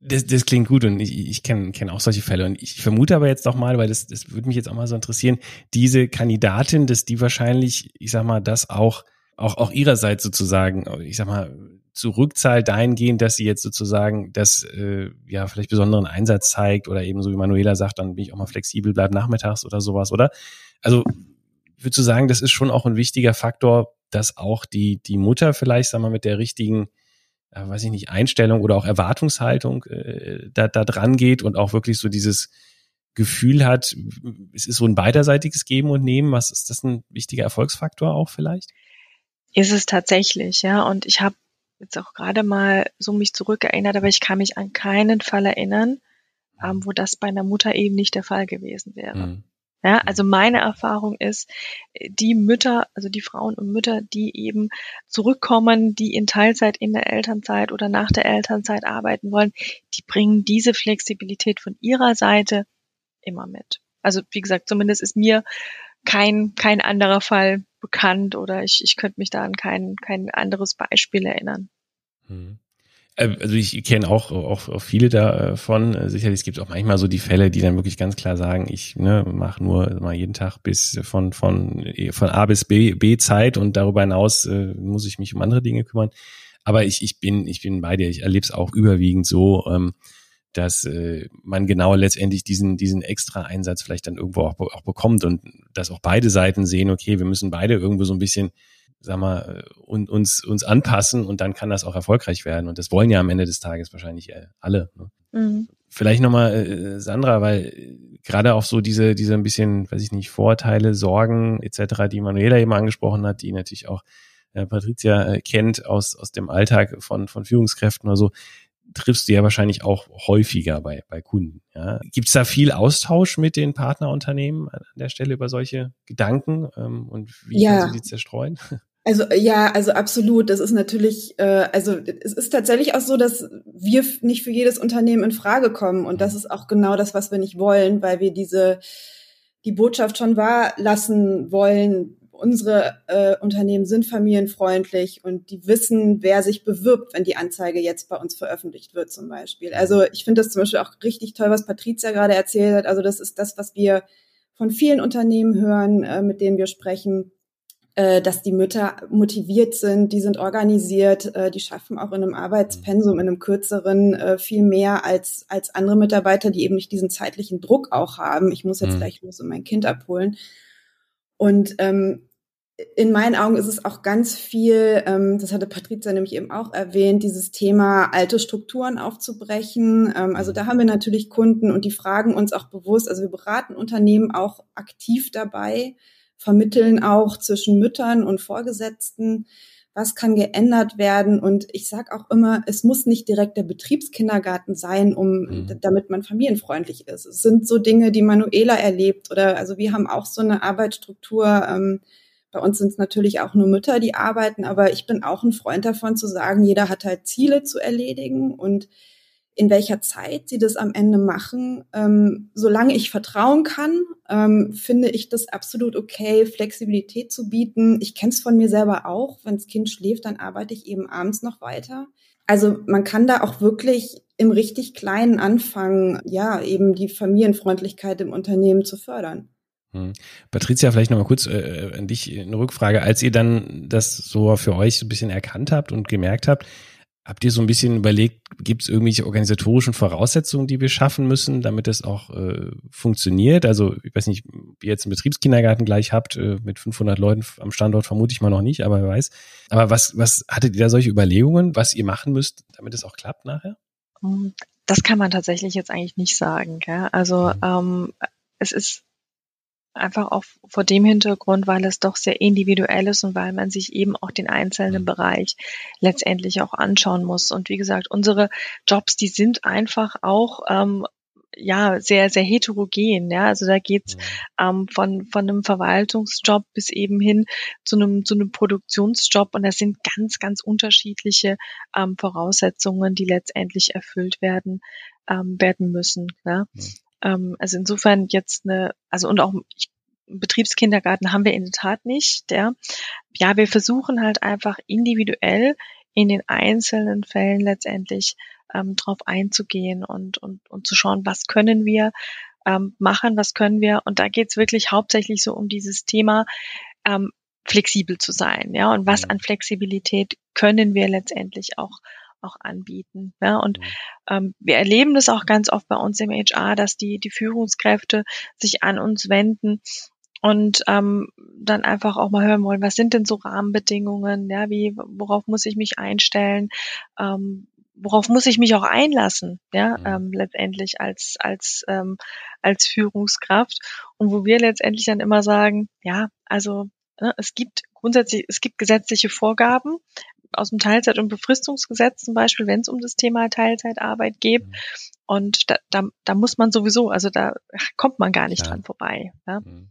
Das, das klingt gut und ich, ich kenne kenn auch solche Fälle. Und ich vermute aber jetzt doch mal, weil das, das würde mich jetzt auch mal so interessieren, diese Kandidatin, dass die wahrscheinlich, ich sag mal, das auch, auch, auch ihrerseits sozusagen, ich sag mal, zurückzahlt dahingehend, dass sie jetzt sozusagen das äh, ja vielleicht besonderen Einsatz zeigt oder eben so wie Manuela sagt, dann bin ich auch mal flexibel, bleib nachmittags oder sowas, oder? Also würdest du sagen, das ist schon auch ein wichtiger Faktor, dass auch die, die Mutter vielleicht, wir mal, mit der richtigen, äh, weiß ich nicht, Einstellung oder auch Erwartungshaltung äh, da, da dran geht und auch wirklich so dieses Gefühl hat, es ist so ein beiderseitiges Geben und Nehmen. Was ist das ein wichtiger Erfolgsfaktor auch vielleicht? Ist es tatsächlich, ja. Und ich habe jetzt auch gerade mal so mich zurückerinnert, aber ich kann mich an keinen Fall erinnern, ähm, wo das bei einer Mutter eben nicht der Fall gewesen wäre. Mhm. Ja, also meine Erfahrung ist, die Mütter, also die Frauen und Mütter, die eben zurückkommen, die in Teilzeit in der Elternzeit oder nach der Elternzeit arbeiten wollen, die bringen diese Flexibilität von ihrer Seite immer mit. Also wie gesagt, zumindest ist mir kein, kein anderer Fall bekannt oder ich, ich könnte mich da an kein, kein anderes Beispiel erinnern. Hm. Äh, also ich kenne auch, auch, auch viele davon. Äh, sicherlich es gibt auch manchmal so die Fälle, die dann wirklich ganz klar sagen, ich ne, mache nur mal jeden Tag bis von, von, von A bis B, B Zeit und darüber hinaus äh, muss ich mich um andere Dinge kümmern. Aber ich, ich bin, ich bin bei dir. Ich erlebe es auch überwiegend so, ähm, dass äh, man genau letztendlich diesen, diesen extra Einsatz vielleicht dann irgendwo auch, auch bekommt und dass auch beide Seiten sehen, okay, wir müssen beide irgendwo so ein bisschen sag mal, und, uns, uns anpassen und dann kann das auch erfolgreich werden. Und das wollen ja am Ende des Tages wahrscheinlich äh, alle. Ne? Mhm. Vielleicht nochmal, äh, Sandra, weil äh, gerade auch so diese, diese ein bisschen, weiß ich nicht, Vorteile, Sorgen etc., die Manuela eben angesprochen hat, die natürlich auch äh, Patricia äh, kennt aus, aus dem Alltag von, von Führungskräften oder so. Triffst du ja wahrscheinlich auch häufiger bei, bei Kunden. Ja. Gibt es da viel Austausch mit den Partnerunternehmen an der Stelle über solche Gedanken ähm, und wie ja. kannst du die zerstreuen? Also ja, also absolut. Das ist natürlich, äh, also es ist tatsächlich auch so, dass wir nicht für jedes Unternehmen in Frage kommen und das mhm. ist auch genau das, was wir nicht wollen, weil wir diese die Botschaft schon wahr lassen wollen, unsere äh, Unternehmen sind familienfreundlich und die wissen, wer sich bewirbt, wenn die Anzeige jetzt bei uns veröffentlicht wird zum Beispiel. Also ich finde das zum Beispiel auch richtig toll, was Patricia gerade erzählt hat. Also das ist das, was wir von vielen Unternehmen hören, äh, mit denen wir sprechen, äh, dass die Mütter motiviert sind, die sind organisiert, äh, die schaffen auch in einem Arbeitspensum, in einem kürzeren äh, viel mehr als, als andere Mitarbeiter, die eben nicht diesen zeitlichen Druck auch haben. Ich muss jetzt mhm. gleich los und mein Kind abholen. Und ähm, in meinen Augen ist es auch ganz viel, ähm, das hatte Patrizia nämlich eben auch erwähnt, dieses Thema alte Strukturen aufzubrechen. Ähm, also da haben wir natürlich Kunden und die fragen uns auch bewusst, also wir beraten Unternehmen auch aktiv dabei, vermitteln auch zwischen Müttern und Vorgesetzten, was kann geändert werden. Und ich sage auch immer, es muss nicht direkt der Betriebskindergarten sein, um mhm. damit man familienfreundlich ist. Es sind so Dinge, die Manuela erlebt oder also wir haben auch so eine Arbeitsstruktur. Ähm, bei uns sind es natürlich auch nur Mütter, die arbeiten, aber ich bin auch ein Freund davon zu sagen, jeder hat halt Ziele zu erledigen und in welcher Zeit sie das am Ende machen. Ähm, solange ich vertrauen kann, ähm, finde ich das absolut okay, Flexibilität zu bieten. Ich kenne es von mir selber auch. Wenn das Kind schläft, dann arbeite ich eben abends noch weiter. Also man kann da auch wirklich im richtig kleinen anfangen, ja, eben die Familienfreundlichkeit im Unternehmen zu fördern. Hm. Patricia, vielleicht nochmal kurz äh, an dich eine Rückfrage. Als ihr dann das so für euch so ein bisschen erkannt habt und gemerkt habt, habt ihr so ein bisschen überlegt, gibt es irgendwelche organisatorischen Voraussetzungen, die wir schaffen müssen, damit es auch äh, funktioniert? Also ich weiß nicht, wie ihr jetzt einen Betriebskindergarten gleich habt, äh, mit 500 Leuten am Standort vermute ich mal noch nicht, aber wer weiß. Aber was, was hattet ihr da solche Überlegungen, was ihr machen müsst, damit es auch klappt nachher? Das kann man tatsächlich jetzt eigentlich nicht sagen. Gell? Also mhm. ähm, es ist Einfach auch vor dem Hintergrund, weil es doch sehr individuell ist und weil man sich eben auch den einzelnen mhm. Bereich letztendlich auch anschauen muss. Und wie gesagt, unsere Jobs, die sind einfach auch ähm, ja sehr sehr heterogen ja also da geht's mhm. ähm, von von einem Verwaltungsjob bis eben hin zu einem zu einem Produktionsjob und das sind ganz ganz unterschiedliche ähm, Voraussetzungen die letztendlich erfüllt werden ähm, werden müssen ja mhm. Ähm, also insofern jetzt eine, also und auch Betriebskindergarten haben wir in der Tat nicht. Ja, ja wir versuchen halt einfach individuell in den einzelnen Fällen letztendlich ähm, drauf einzugehen und, und, und zu schauen, was können wir ähm, machen, was können wir. Und da geht's wirklich hauptsächlich so um dieses Thema, ähm, flexibel zu sein. Ja, und was mhm. an Flexibilität können wir letztendlich auch auch anbieten. Ja, und ähm, wir erleben das auch ganz oft bei uns im HR, dass die, die Führungskräfte sich an uns wenden und ähm, dann einfach auch mal hören wollen, was sind denn so Rahmenbedingungen, ja, wie, worauf muss ich mich einstellen, ähm, worauf muss ich mich auch einlassen, ja, ähm, letztendlich als als ähm, als Führungskraft. Und wo wir letztendlich dann immer sagen, ja, also ne, es gibt grundsätzlich es gibt gesetzliche Vorgaben, aus dem Teilzeit- und Befristungsgesetz zum Beispiel, wenn es um das Thema Teilzeitarbeit geht. Mhm. Und da, da, da muss man sowieso, also da kommt man gar nicht ja. dran vorbei. Ja? Mhm.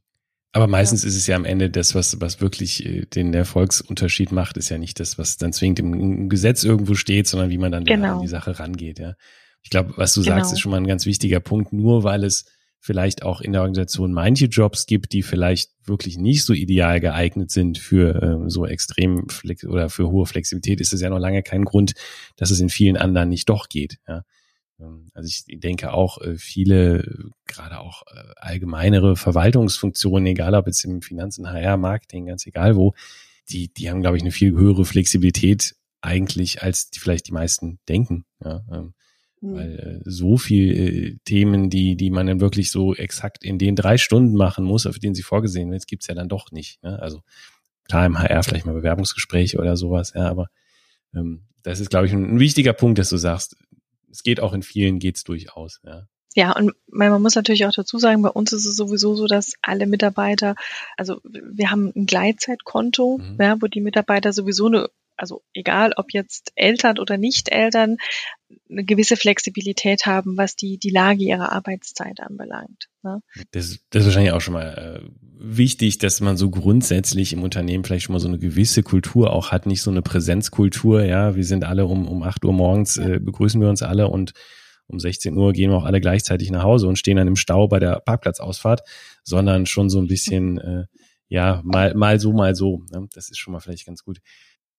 Aber meistens ja. ist es ja am Ende das, was, was wirklich äh, den Erfolgsunterschied macht, ist ja nicht das, was dann zwingend im Gesetz irgendwo steht, sondern wie man dann genau. an die Sache rangeht. Ja. Ich glaube, was du genau. sagst, ist schon mal ein ganz wichtiger Punkt. Nur weil es vielleicht auch in der Organisation manche Jobs gibt, die vielleicht wirklich nicht so ideal geeignet sind für äh, so extrem Flex oder für hohe Flexibilität, ist es ja noch lange kein Grund, dass es in vielen anderen nicht doch geht. Ja. Ähm, also ich denke auch äh, viele, gerade auch äh, allgemeinere Verwaltungsfunktionen, egal ob jetzt im Finanzen, HR, Marketing, ganz egal wo, die, die haben, glaube ich, eine viel höhere Flexibilität eigentlich, als die vielleicht die meisten denken. Ja, ähm, Mhm. Weil äh, so viel äh, Themen, die, die man dann wirklich so exakt in den drei Stunden machen muss, auf denen sie vorgesehen wird, gibt's ja dann doch nicht. Ne? Also klar im HR vielleicht mal Bewerbungsgespräche oder sowas, ja, aber ähm, das ist, glaube ich, ein, ein wichtiger Punkt, dass du sagst, es geht auch in vielen, geht's durchaus, ja. Ja, und man muss natürlich auch dazu sagen, bei uns ist es sowieso so, dass alle Mitarbeiter, also wir haben ein Gleitzeitkonto, mhm. ja, wo die Mitarbeiter sowieso eine also egal ob jetzt Eltern oder Nicht-Eltern, eine gewisse Flexibilität haben, was die, die Lage ihrer Arbeitszeit anbelangt. Ne? Das, das ist wahrscheinlich auch schon mal äh, wichtig, dass man so grundsätzlich im Unternehmen vielleicht schon mal so eine gewisse Kultur auch hat, nicht so eine Präsenzkultur, ja, wir sind alle um, um acht Uhr morgens, äh, begrüßen wir uns alle und um 16 Uhr gehen wir auch alle gleichzeitig nach Hause und stehen dann im Stau bei der Parkplatzausfahrt, sondern schon so ein bisschen, äh, ja, mal, mal so, mal so. Ne? Das ist schon mal vielleicht ganz gut.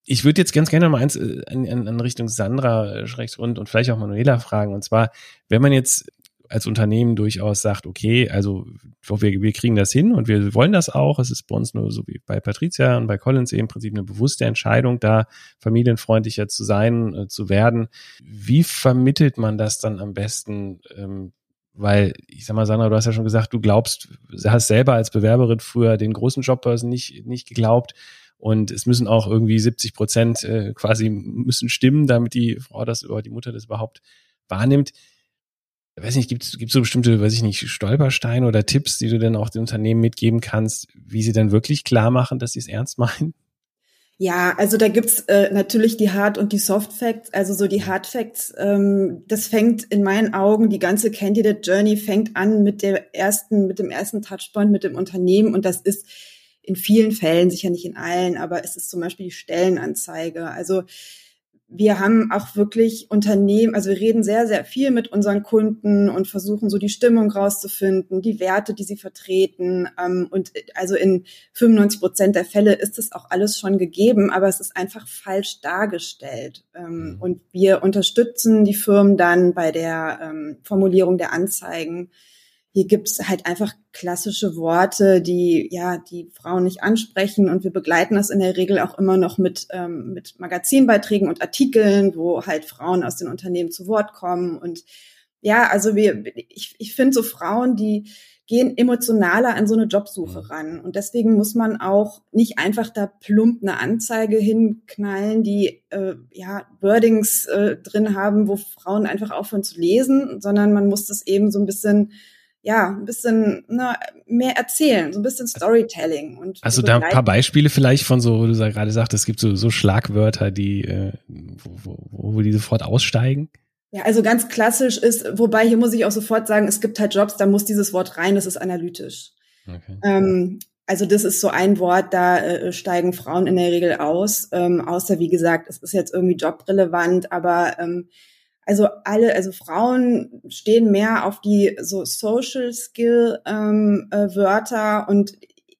Ich würde jetzt ganz gerne mal eins äh, in, in, in Richtung Sandra äh, und, und vielleicht auch Manuela fragen. Und zwar, wenn man jetzt als Unternehmen durchaus sagt, okay, also wir, wir kriegen das hin und wir wollen das auch. Es ist bei uns nur so wie bei Patricia und bei Collins eben im Prinzip eine bewusste Entscheidung, da familienfreundlicher zu sein, äh, zu werden. Wie vermittelt man das dann am besten? Ähm, weil, ich sag mal, Sandra, du hast ja schon gesagt, du glaubst, hast selber als Bewerberin früher den großen Jobbörsen nicht, nicht geglaubt. Und es müssen auch irgendwie 70 Prozent äh, quasi müssen stimmen, damit die Frau das oder die Mutter das überhaupt wahrnimmt weiß nicht, gibt es so bestimmte, weiß ich nicht, Stolpersteine oder Tipps, die du denn auch den Unternehmen mitgeben kannst, wie sie dann wirklich klar machen, dass sie es ernst meinen? Ja, also da gibt's äh, natürlich die Hard- und die Soft-Facts. Also so die Hard-Facts, ähm, das fängt in meinen Augen, die ganze Candidate Journey fängt an mit der ersten, mit dem ersten Touchpoint mit dem Unternehmen und das ist in vielen Fällen, sicher nicht in allen, aber es ist zum Beispiel die Stellenanzeige. Also wir haben auch wirklich Unternehmen, also wir reden sehr, sehr viel mit unseren Kunden und versuchen so die Stimmung rauszufinden, die Werte, die sie vertreten. Ähm, und also in 95 Prozent der Fälle ist das auch alles schon gegeben, aber es ist einfach falsch dargestellt. Ähm, mhm. Und wir unterstützen die Firmen dann bei der ähm, Formulierung der Anzeigen hier gibt's halt einfach klassische Worte, die ja die Frauen nicht ansprechen und wir begleiten das in der Regel auch immer noch mit ähm, mit Magazinbeiträgen und Artikeln, wo halt Frauen aus den Unternehmen zu Wort kommen und ja, also wir ich, ich finde so Frauen, die gehen emotionaler an so eine Jobsuche mhm. ran. Und deswegen muss man auch nicht einfach da plump eine Anzeige hinknallen, die äh, ja Wordings äh, drin haben, wo Frauen einfach aufhören zu lesen, sondern man muss das eben so ein bisschen ja, ein bisschen ne, mehr erzählen, so ein bisschen Storytelling. Und also da ein paar Beispiele vielleicht von so, wo du gerade sagst, es gibt so, so Schlagwörter, die, äh, wo, wo, wo die sofort aussteigen? Ja, also ganz klassisch ist, wobei hier muss ich auch sofort sagen, es gibt halt Jobs, da muss dieses Wort rein, das ist analytisch. Okay. Ähm, also das ist so ein Wort, da äh, steigen Frauen in der Regel aus, ähm, außer wie gesagt, es ist jetzt irgendwie jobrelevant, aber ähm, also alle, also Frauen stehen mehr auf die so Social Skill ähm, äh, Wörter und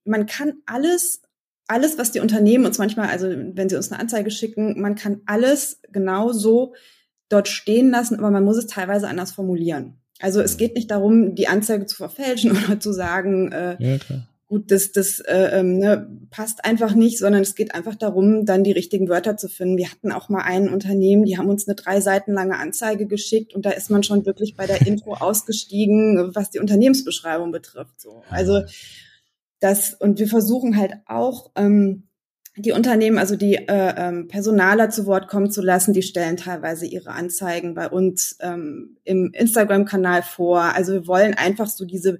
man kann alles, alles, was die Unternehmen uns manchmal, also wenn sie uns eine Anzeige schicken, man kann alles genau so dort stehen lassen, aber man muss es teilweise anders formulieren. Also es geht nicht darum, die Anzeige zu verfälschen oder zu sagen, äh, ja, gut, das, das äh, ähm, ne, passt einfach nicht, sondern es geht einfach darum, dann die richtigen Wörter zu finden. Wir hatten auch mal ein Unternehmen, die haben uns eine drei Seiten lange Anzeige geschickt und da ist man schon wirklich bei der Intro ausgestiegen, was die Unternehmensbeschreibung betrifft. So. Also das, und wir versuchen halt auch, ähm, die Unternehmen, also die äh, ähm, Personaler zu Wort kommen zu lassen, die stellen teilweise ihre Anzeigen bei uns ähm, im Instagram-Kanal vor. Also wir wollen einfach so diese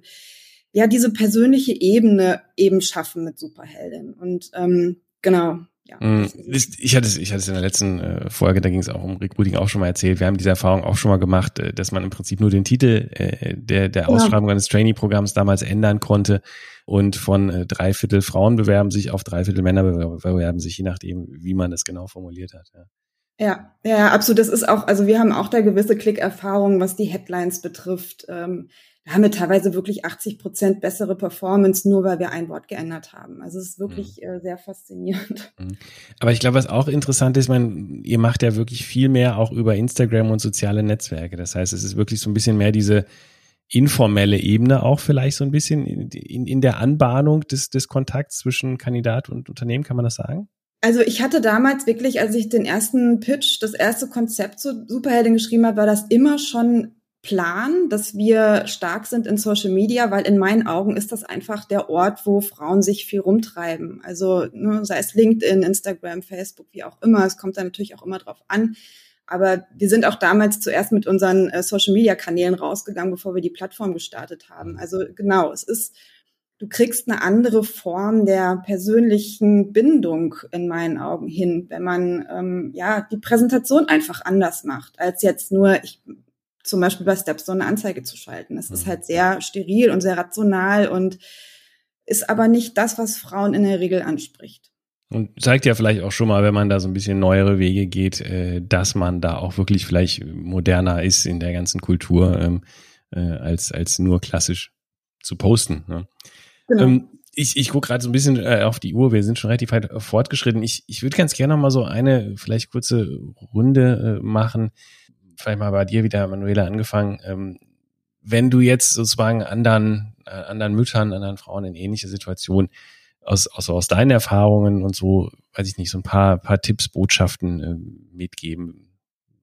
ja diese persönliche Ebene eben schaffen mit Superheldin. Und ähm, genau, ja. Mm, ich hatte es, ich hatte es in der letzten äh, Folge, da ging es auch um Recruiting auch schon mal erzählt. Wir haben diese Erfahrung auch schon mal gemacht, äh, dass man im Prinzip nur den Titel äh, der, der Ausschreibung ja. eines Trainee-Programms damals ändern konnte. Und von äh, drei Viertel Frauen bewerben sich auf drei Viertel Männer bewerben sich, je nachdem, wie man das genau formuliert hat. Ja. Ja, ja, absolut. Das ist auch, also wir haben auch da gewisse Klickerfahrungen, was die Headlines betrifft. Ähm, da haben wir teilweise wirklich 80 Prozent bessere Performance, nur weil wir ein Wort geändert haben. Also es ist wirklich mhm. äh, sehr faszinierend. Mhm. Aber ich glaube, was auch interessant ist, man, ihr macht ja wirklich viel mehr auch über Instagram und soziale Netzwerke. Das heißt, es ist wirklich so ein bisschen mehr diese informelle Ebene auch vielleicht so ein bisschen in, in, in der Anbahnung des, des Kontakts zwischen Kandidat und Unternehmen, kann man das sagen? Also ich hatte damals wirklich, als ich den ersten Pitch, das erste Konzept zu Superheldin geschrieben habe, war das immer schon Plan, dass wir stark sind in Social Media, weil in meinen Augen ist das einfach der Ort, wo Frauen sich viel rumtreiben. Also ne, sei es LinkedIn, Instagram, Facebook, wie auch immer. Es kommt da natürlich auch immer drauf an. Aber wir sind auch damals zuerst mit unseren äh, Social Media Kanälen rausgegangen, bevor wir die Plattform gestartet haben. Also genau, es ist du kriegst eine andere Form der persönlichen Bindung in meinen Augen hin, wenn man ähm, ja die Präsentation einfach anders macht, als jetzt nur ich zum Beispiel bei Stepstone eine Anzeige zu schalten. Das mhm. ist halt sehr steril und sehr rational und ist aber nicht das, was Frauen in der Regel anspricht. Und zeigt ja vielleicht auch schon mal, wenn man da so ein bisschen neuere Wege geht, äh, dass man da auch wirklich vielleicht moderner ist in der ganzen Kultur, ähm, äh, als, als nur klassisch zu posten. Ne? Genau. Ähm, ich, ich gucke gerade so ein bisschen äh, auf die Uhr, wir sind schon relativ weit fortgeschritten. Ich, ich würde ganz gerne noch mal so eine vielleicht kurze Runde äh, machen. Vielleicht mal bei dir wieder, Manuela, angefangen. Ähm, wenn du jetzt sozusagen anderen, äh, anderen Müttern, anderen Frauen in ähnliche Situationen aus, aus, aus deinen Erfahrungen und so, weiß ich nicht, so ein paar, paar Tipps, Botschaften äh, mitgeben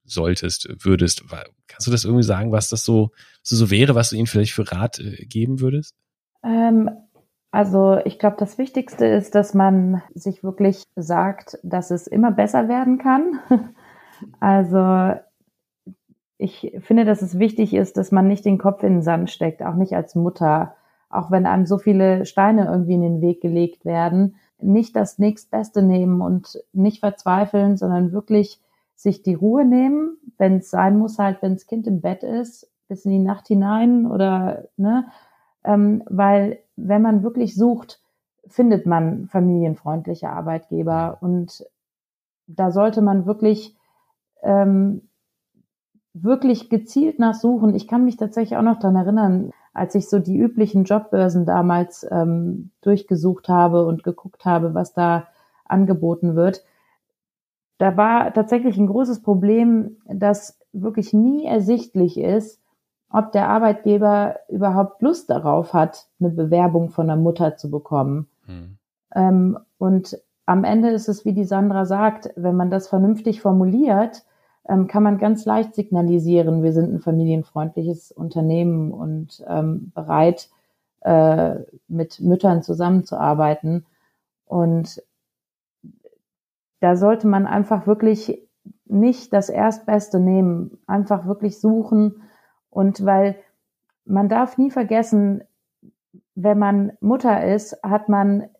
solltest, würdest. Kannst du das irgendwie sagen, was das so, so, so wäre, was du ihnen vielleicht für Rat äh, geben würdest? Ähm, also ich glaube, das Wichtigste ist, dass man sich wirklich sagt, dass es immer besser werden kann. Also ich finde, dass es wichtig ist, dass man nicht den Kopf in den Sand steckt, auch nicht als Mutter, auch wenn einem so viele Steine irgendwie in den Weg gelegt werden. Nicht das nächstbeste nehmen und nicht verzweifeln, sondern wirklich sich die Ruhe nehmen, wenn es sein muss, halt, wenn das Kind im Bett ist, bis in die Nacht hinein oder ne, ähm, weil wenn man wirklich sucht, findet man familienfreundliche Arbeitgeber und da sollte man wirklich ähm, wirklich gezielt nachsuchen. Ich kann mich tatsächlich auch noch daran erinnern, als ich so die üblichen Jobbörsen damals ähm, durchgesucht habe und geguckt habe, was da angeboten wird. Da war tatsächlich ein großes Problem, dass wirklich nie ersichtlich ist, ob der Arbeitgeber überhaupt Lust darauf hat, eine Bewerbung von der Mutter zu bekommen. Hm. Ähm, und am Ende ist es, wie die Sandra sagt, wenn man das vernünftig formuliert, ähm, kann man ganz leicht signalisieren, wir sind ein familienfreundliches Unternehmen und ähm, bereit, äh, mit Müttern zusammenzuarbeiten. Und da sollte man einfach wirklich nicht das Erstbeste nehmen, einfach wirklich suchen, und weil man darf nie vergessen, wenn man Mutter ist, hat man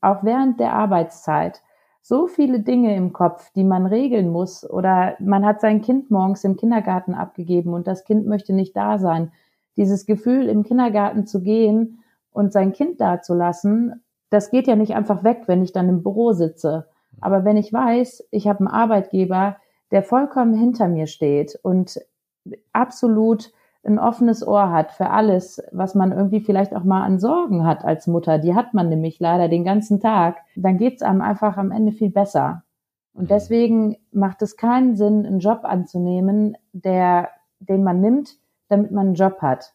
auch während der Arbeitszeit so viele Dinge im Kopf, die man regeln muss. Oder man hat sein Kind morgens im Kindergarten abgegeben und das Kind möchte nicht da sein. Dieses Gefühl, im Kindergarten zu gehen und sein Kind da zu lassen, das geht ja nicht einfach weg, wenn ich dann im Büro sitze. Aber wenn ich weiß, ich habe einen Arbeitgeber, der vollkommen hinter mir steht und absolut ein offenes Ohr hat für alles, was man irgendwie vielleicht auch mal an Sorgen hat als Mutter, die hat man nämlich leider den ganzen Tag, dann geht's einem einfach am Ende viel besser. Und mhm. deswegen macht es keinen Sinn, einen Job anzunehmen, der, den man nimmt, damit man einen Job hat.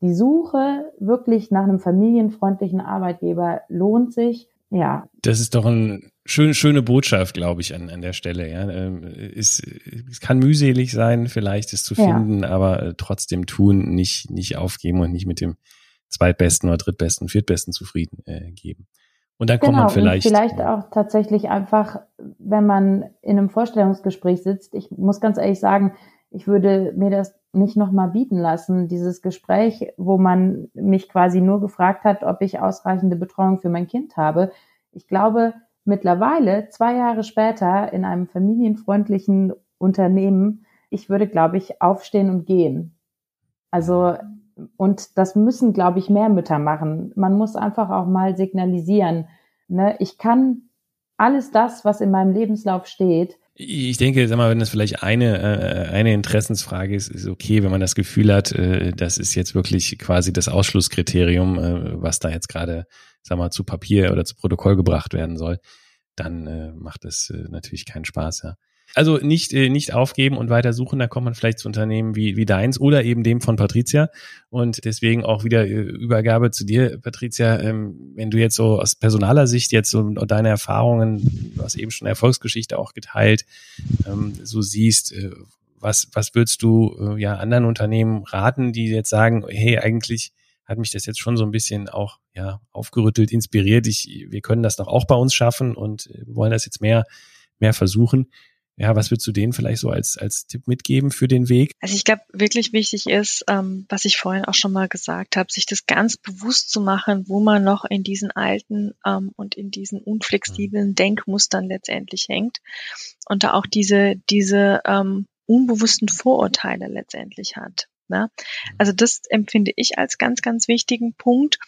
Die Suche wirklich nach einem familienfreundlichen Arbeitgeber lohnt sich. Ja. Das ist doch ein schön, schöne Botschaft, glaube ich, an, an der Stelle. Ja. Ähm, es, es kann mühselig sein, vielleicht es zu finden, ja. aber äh, trotzdem tun, nicht, nicht aufgeben und nicht mit dem zweitbesten oder drittbesten, viertbesten zufrieden äh, geben. Und dann genau, kommt man vielleicht. vielleicht auch tatsächlich einfach, wenn man in einem Vorstellungsgespräch sitzt. Ich muss ganz ehrlich sagen, ich würde mir das nicht nochmal bieten lassen, dieses Gespräch, wo man mich quasi nur gefragt hat, ob ich ausreichende Betreuung für mein Kind habe. Ich glaube, mittlerweile, zwei Jahre später, in einem familienfreundlichen Unternehmen, ich würde, glaube ich, aufstehen und gehen. Also, und das müssen, glaube ich, mehr Mütter machen. Man muss einfach auch mal signalisieren, ne, ich kann alles das, was in meinem Lebenslauf steht, ich denke, sag mal, wenn das vielleicht eine, äh, eine Interessensfrage ist, ist okay, wenn man das Gefühl hat, äh, das ist jetzt wirklich quasi das Ausschlusskriterium, äh, was da jetzt gerade, sag mal, zu Papier oder zu Protokoll gebracht werden soll, dann äh, macht das äh, natürlich keinen Spaß, ja. Also nicht, äh, nicht aufgeben und weiter suchen, da kommt man vielleicht zu Unternehmen wie, wie deins oder eben dem von Patricia. Und deswegen auch wieder äh, Übergabe zu dir, Patricia. Ähm, wenn du jetzt so aus personaler Sicht jetzt so deine Erfahrungen, du hast eben schon Erfolgsgeschichte auch geteilt, ähm, so siehst, äh, was, was würdest du äh, ja anderen Unternehmen raten, die jetzt sagen, hey, eigentlich hat mich das jetzt schon so ein bisschen auch ja aufgerüttelt, inspiriert. Ich, wir können das doch auch bei uns schaffen und wollen das jetzt mehr mehr versuchen. Ja, was würdest du denen vielleicht so als, als Tipp mitgeben für den Weg? Also ich glaube, wirklich wichtig ist, ähm, was ich vorhin auch schon mal gesagt habe, sich das ganz bewusst zu machen, wo man noch in diesen alten ähm, und in diesen unflexiblen mhm. Denkmustern letztendlich hängt und da auch diese, diese ähm, unbewussten Vorurteile letztendlich hat. Ne? Mhm. Also das empfinde ich als ganz, ganz wichtigen Punkt.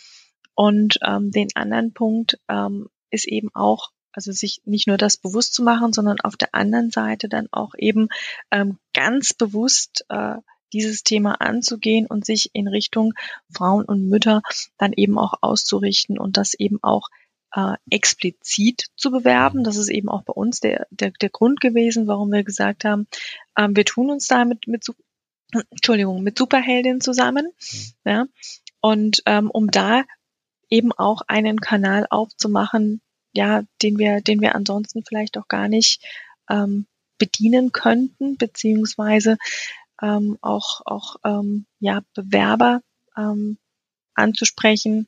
Und ähm, den anderen Punkt ähm, ist eben auch, also sich nicht nur das bewusst zu machen, sondern auf der anderen Seite dann auch eben ähm, ganz bewusst äh, dieses Thema anzugehen und sich in Richtung Frauen und Mütter dann eben auch auszurichten und das eben auch äh, explizit zu bewerben. Das ist eben auch bei uns der, der, der Grund gewesen, warum wir gesagt haben, ähm, wir tun uns da mit, mit Entschuldigung, mit Superheldin zusammen. Mhm. Ja, und ähm, um da eben auch einen Kanal aufzumachen, ja, den wir, den wir ansonsten vielleicht auch gar nicht ähm, bedienen könnten, beziehungsweise ähm, auch, auch ähm, ja, Bewerber ähm, anzusprechen,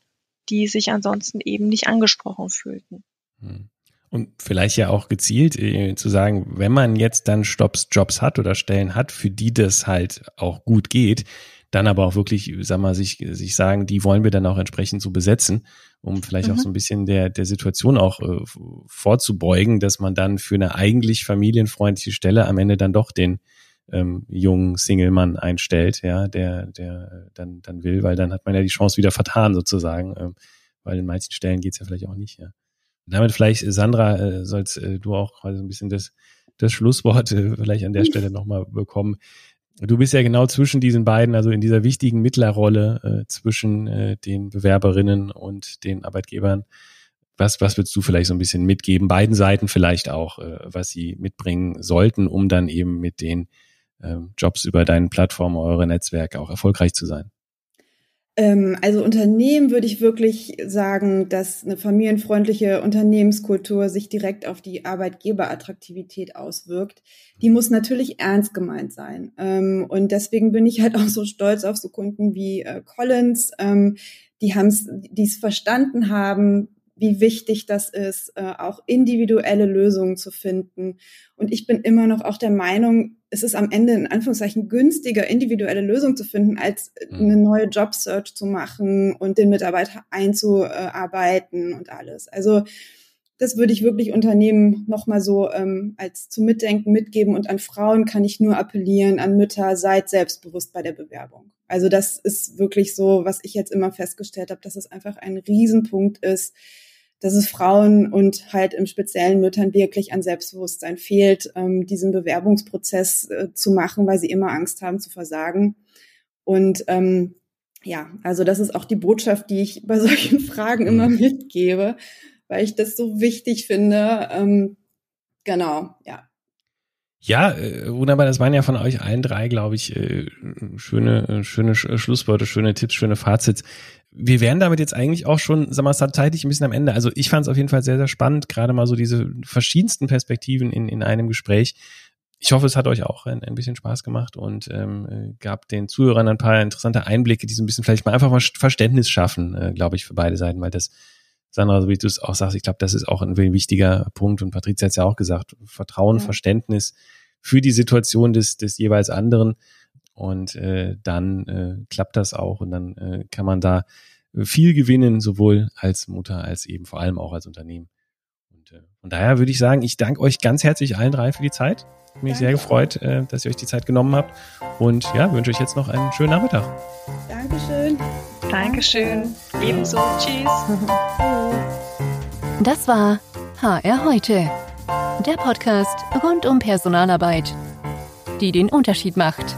die sich ansonsten eben nicht angesprochen fühlten. Hm. Und vielleicht ja auch gezielt äh, zu sagen, wenn man jetzt dann Stops, Jobs hat oder Stellen hat, für die das halt auch gut geht, dann aber auch wirklich, sag mal, sich, sich sagen, die wollen wir dann auch entsprechend so besetzen, um vielleicht mhm. auch so ein bisschen der, der Situation auch äh, vorzubeugen, dass man dann für eine eigentlich familienfreundliche Stelle am Ende dann doch den ähm, jungen Single-Mann einstellt, ja, der, der dann, dann will, weil dann hat man ja die Chance wieder vertan sozusagen, ähm, weil in manchen Stellen geht's ja vielleicht auch nicht, ja. damit vielleicht, Sandra, äh, sollst äh, du auch quasi so ein bisschen das, das Schlusswort äh, vielleicht an der Stelle nochmal bekommen. Du bist ja genau zwischen diesen beiden, also in dieser wichtigen Mittlerrolle äh, zwischen äh, den Bewerberinnen und den Arbeitgebern. Was, was würdest du vielleicht so ein bisschen mitgeben? Beiden Seiten vielleicht auch, äh, was sie mitbringen sollten, um dann eben mit den äh, Jobs über deine Plattform, eure Netzwerke auch erfolgreich zu sein? Ähm, also Unternehmen würde ich wirklich sagen, dass eine familienfreundliche Unternehmenskultur sich direkt auf die Arbeitgeberattraktivität auswirkt. Die muss natürlich ernst gemeint sein. Ähm, und deswegen bin ich halt auch so stolz auf so Kunden wie äh, Collins, ähm, die haben's, die es verstanden haben, wie wichtig das ist, äh, auch individuelle Lösungen zu finden. Und ich bin immer noch auch der Meinung, es ist am Ende in Anführungszeichen günstiger, individuelle Lösungen zu finden, als mhm. eine neue Jobsearch zu machen und den Mitarbeiter einzuarbeiten und alles. Also das würde ich wirklich Unternehmen nochmal so ähm, als zum Mitdenken mitgeben. Und an Frauen kann ich nur appellieren, an Mütter, seid selbstbewusst bei der Bewerbung. Also das ist wirklich so, was ich jetzt immer festgestellt habe, dass es einfach ein Riesenpunkt ist, dass es Frauen und halt im speziellen Müttern wirklich an Selbstbewusstsein fehlt, ähm, diesen Bewerbungsprozess äh, zu machen, weil sie immer Angst haben zu versagen. Und ähm, ja, also das ist auch die Botschaft, die ich bei solchen Fragen immer mhm. mitgebe, weil ich das so wichtig finde. Ähm, genau, ja. Ja, äh, wunderbar. Das waren ja von euch allen drei, glaube ich, äh, schöne, äh, schöne Schlussworte, schöne Tipps, schöne Fazits. Wir wären damit jetzt eigentlich auch schon, sag mal, zeitlich ein bisschen am Ende. Also ich fand es auf jeden Fall sehr, sehr spannend, gerade mal so diese verschiedensten Perspektiven in, in einem Gespräch. Ich hoffe, es hat euch auch ein, ein bisschen Spaß gemacht und ähm, gab den Zuhörern ein paar interessante Einblicke, die so ein bisschen vielleicht mal einfach mal Verständnis schaffen, äh, glaube ich, für beide Seiten, weil das Sandra, so wie du es auch sagst, ich glaube, das ist auch ein wichtiger Punkt und Patricia hat es ja auch gesagt, Vertrauen, ja. Verständnis für die Situation des, des jeweils anderen und äh, dann äh, klappt das auch und dann äh, kann man da viel gewinnen, sowohl als Mutter als eben vor allem auch als Unternehmen. Und äh, von daher würde ich sagen, ich danke euch ganz herzlich allen drei für die Zeit. Mich sehr gefreut, äh, dass ihr euch die Zeit genommen habt und ja, wünsche euch jetzt noch einen schönen Nachmittag. Dankeschön. Dankeschön. Ebenso. Tschüss. Das war HR heute. Der Podcast rund um Personalarbeit, die den Unterschied macht.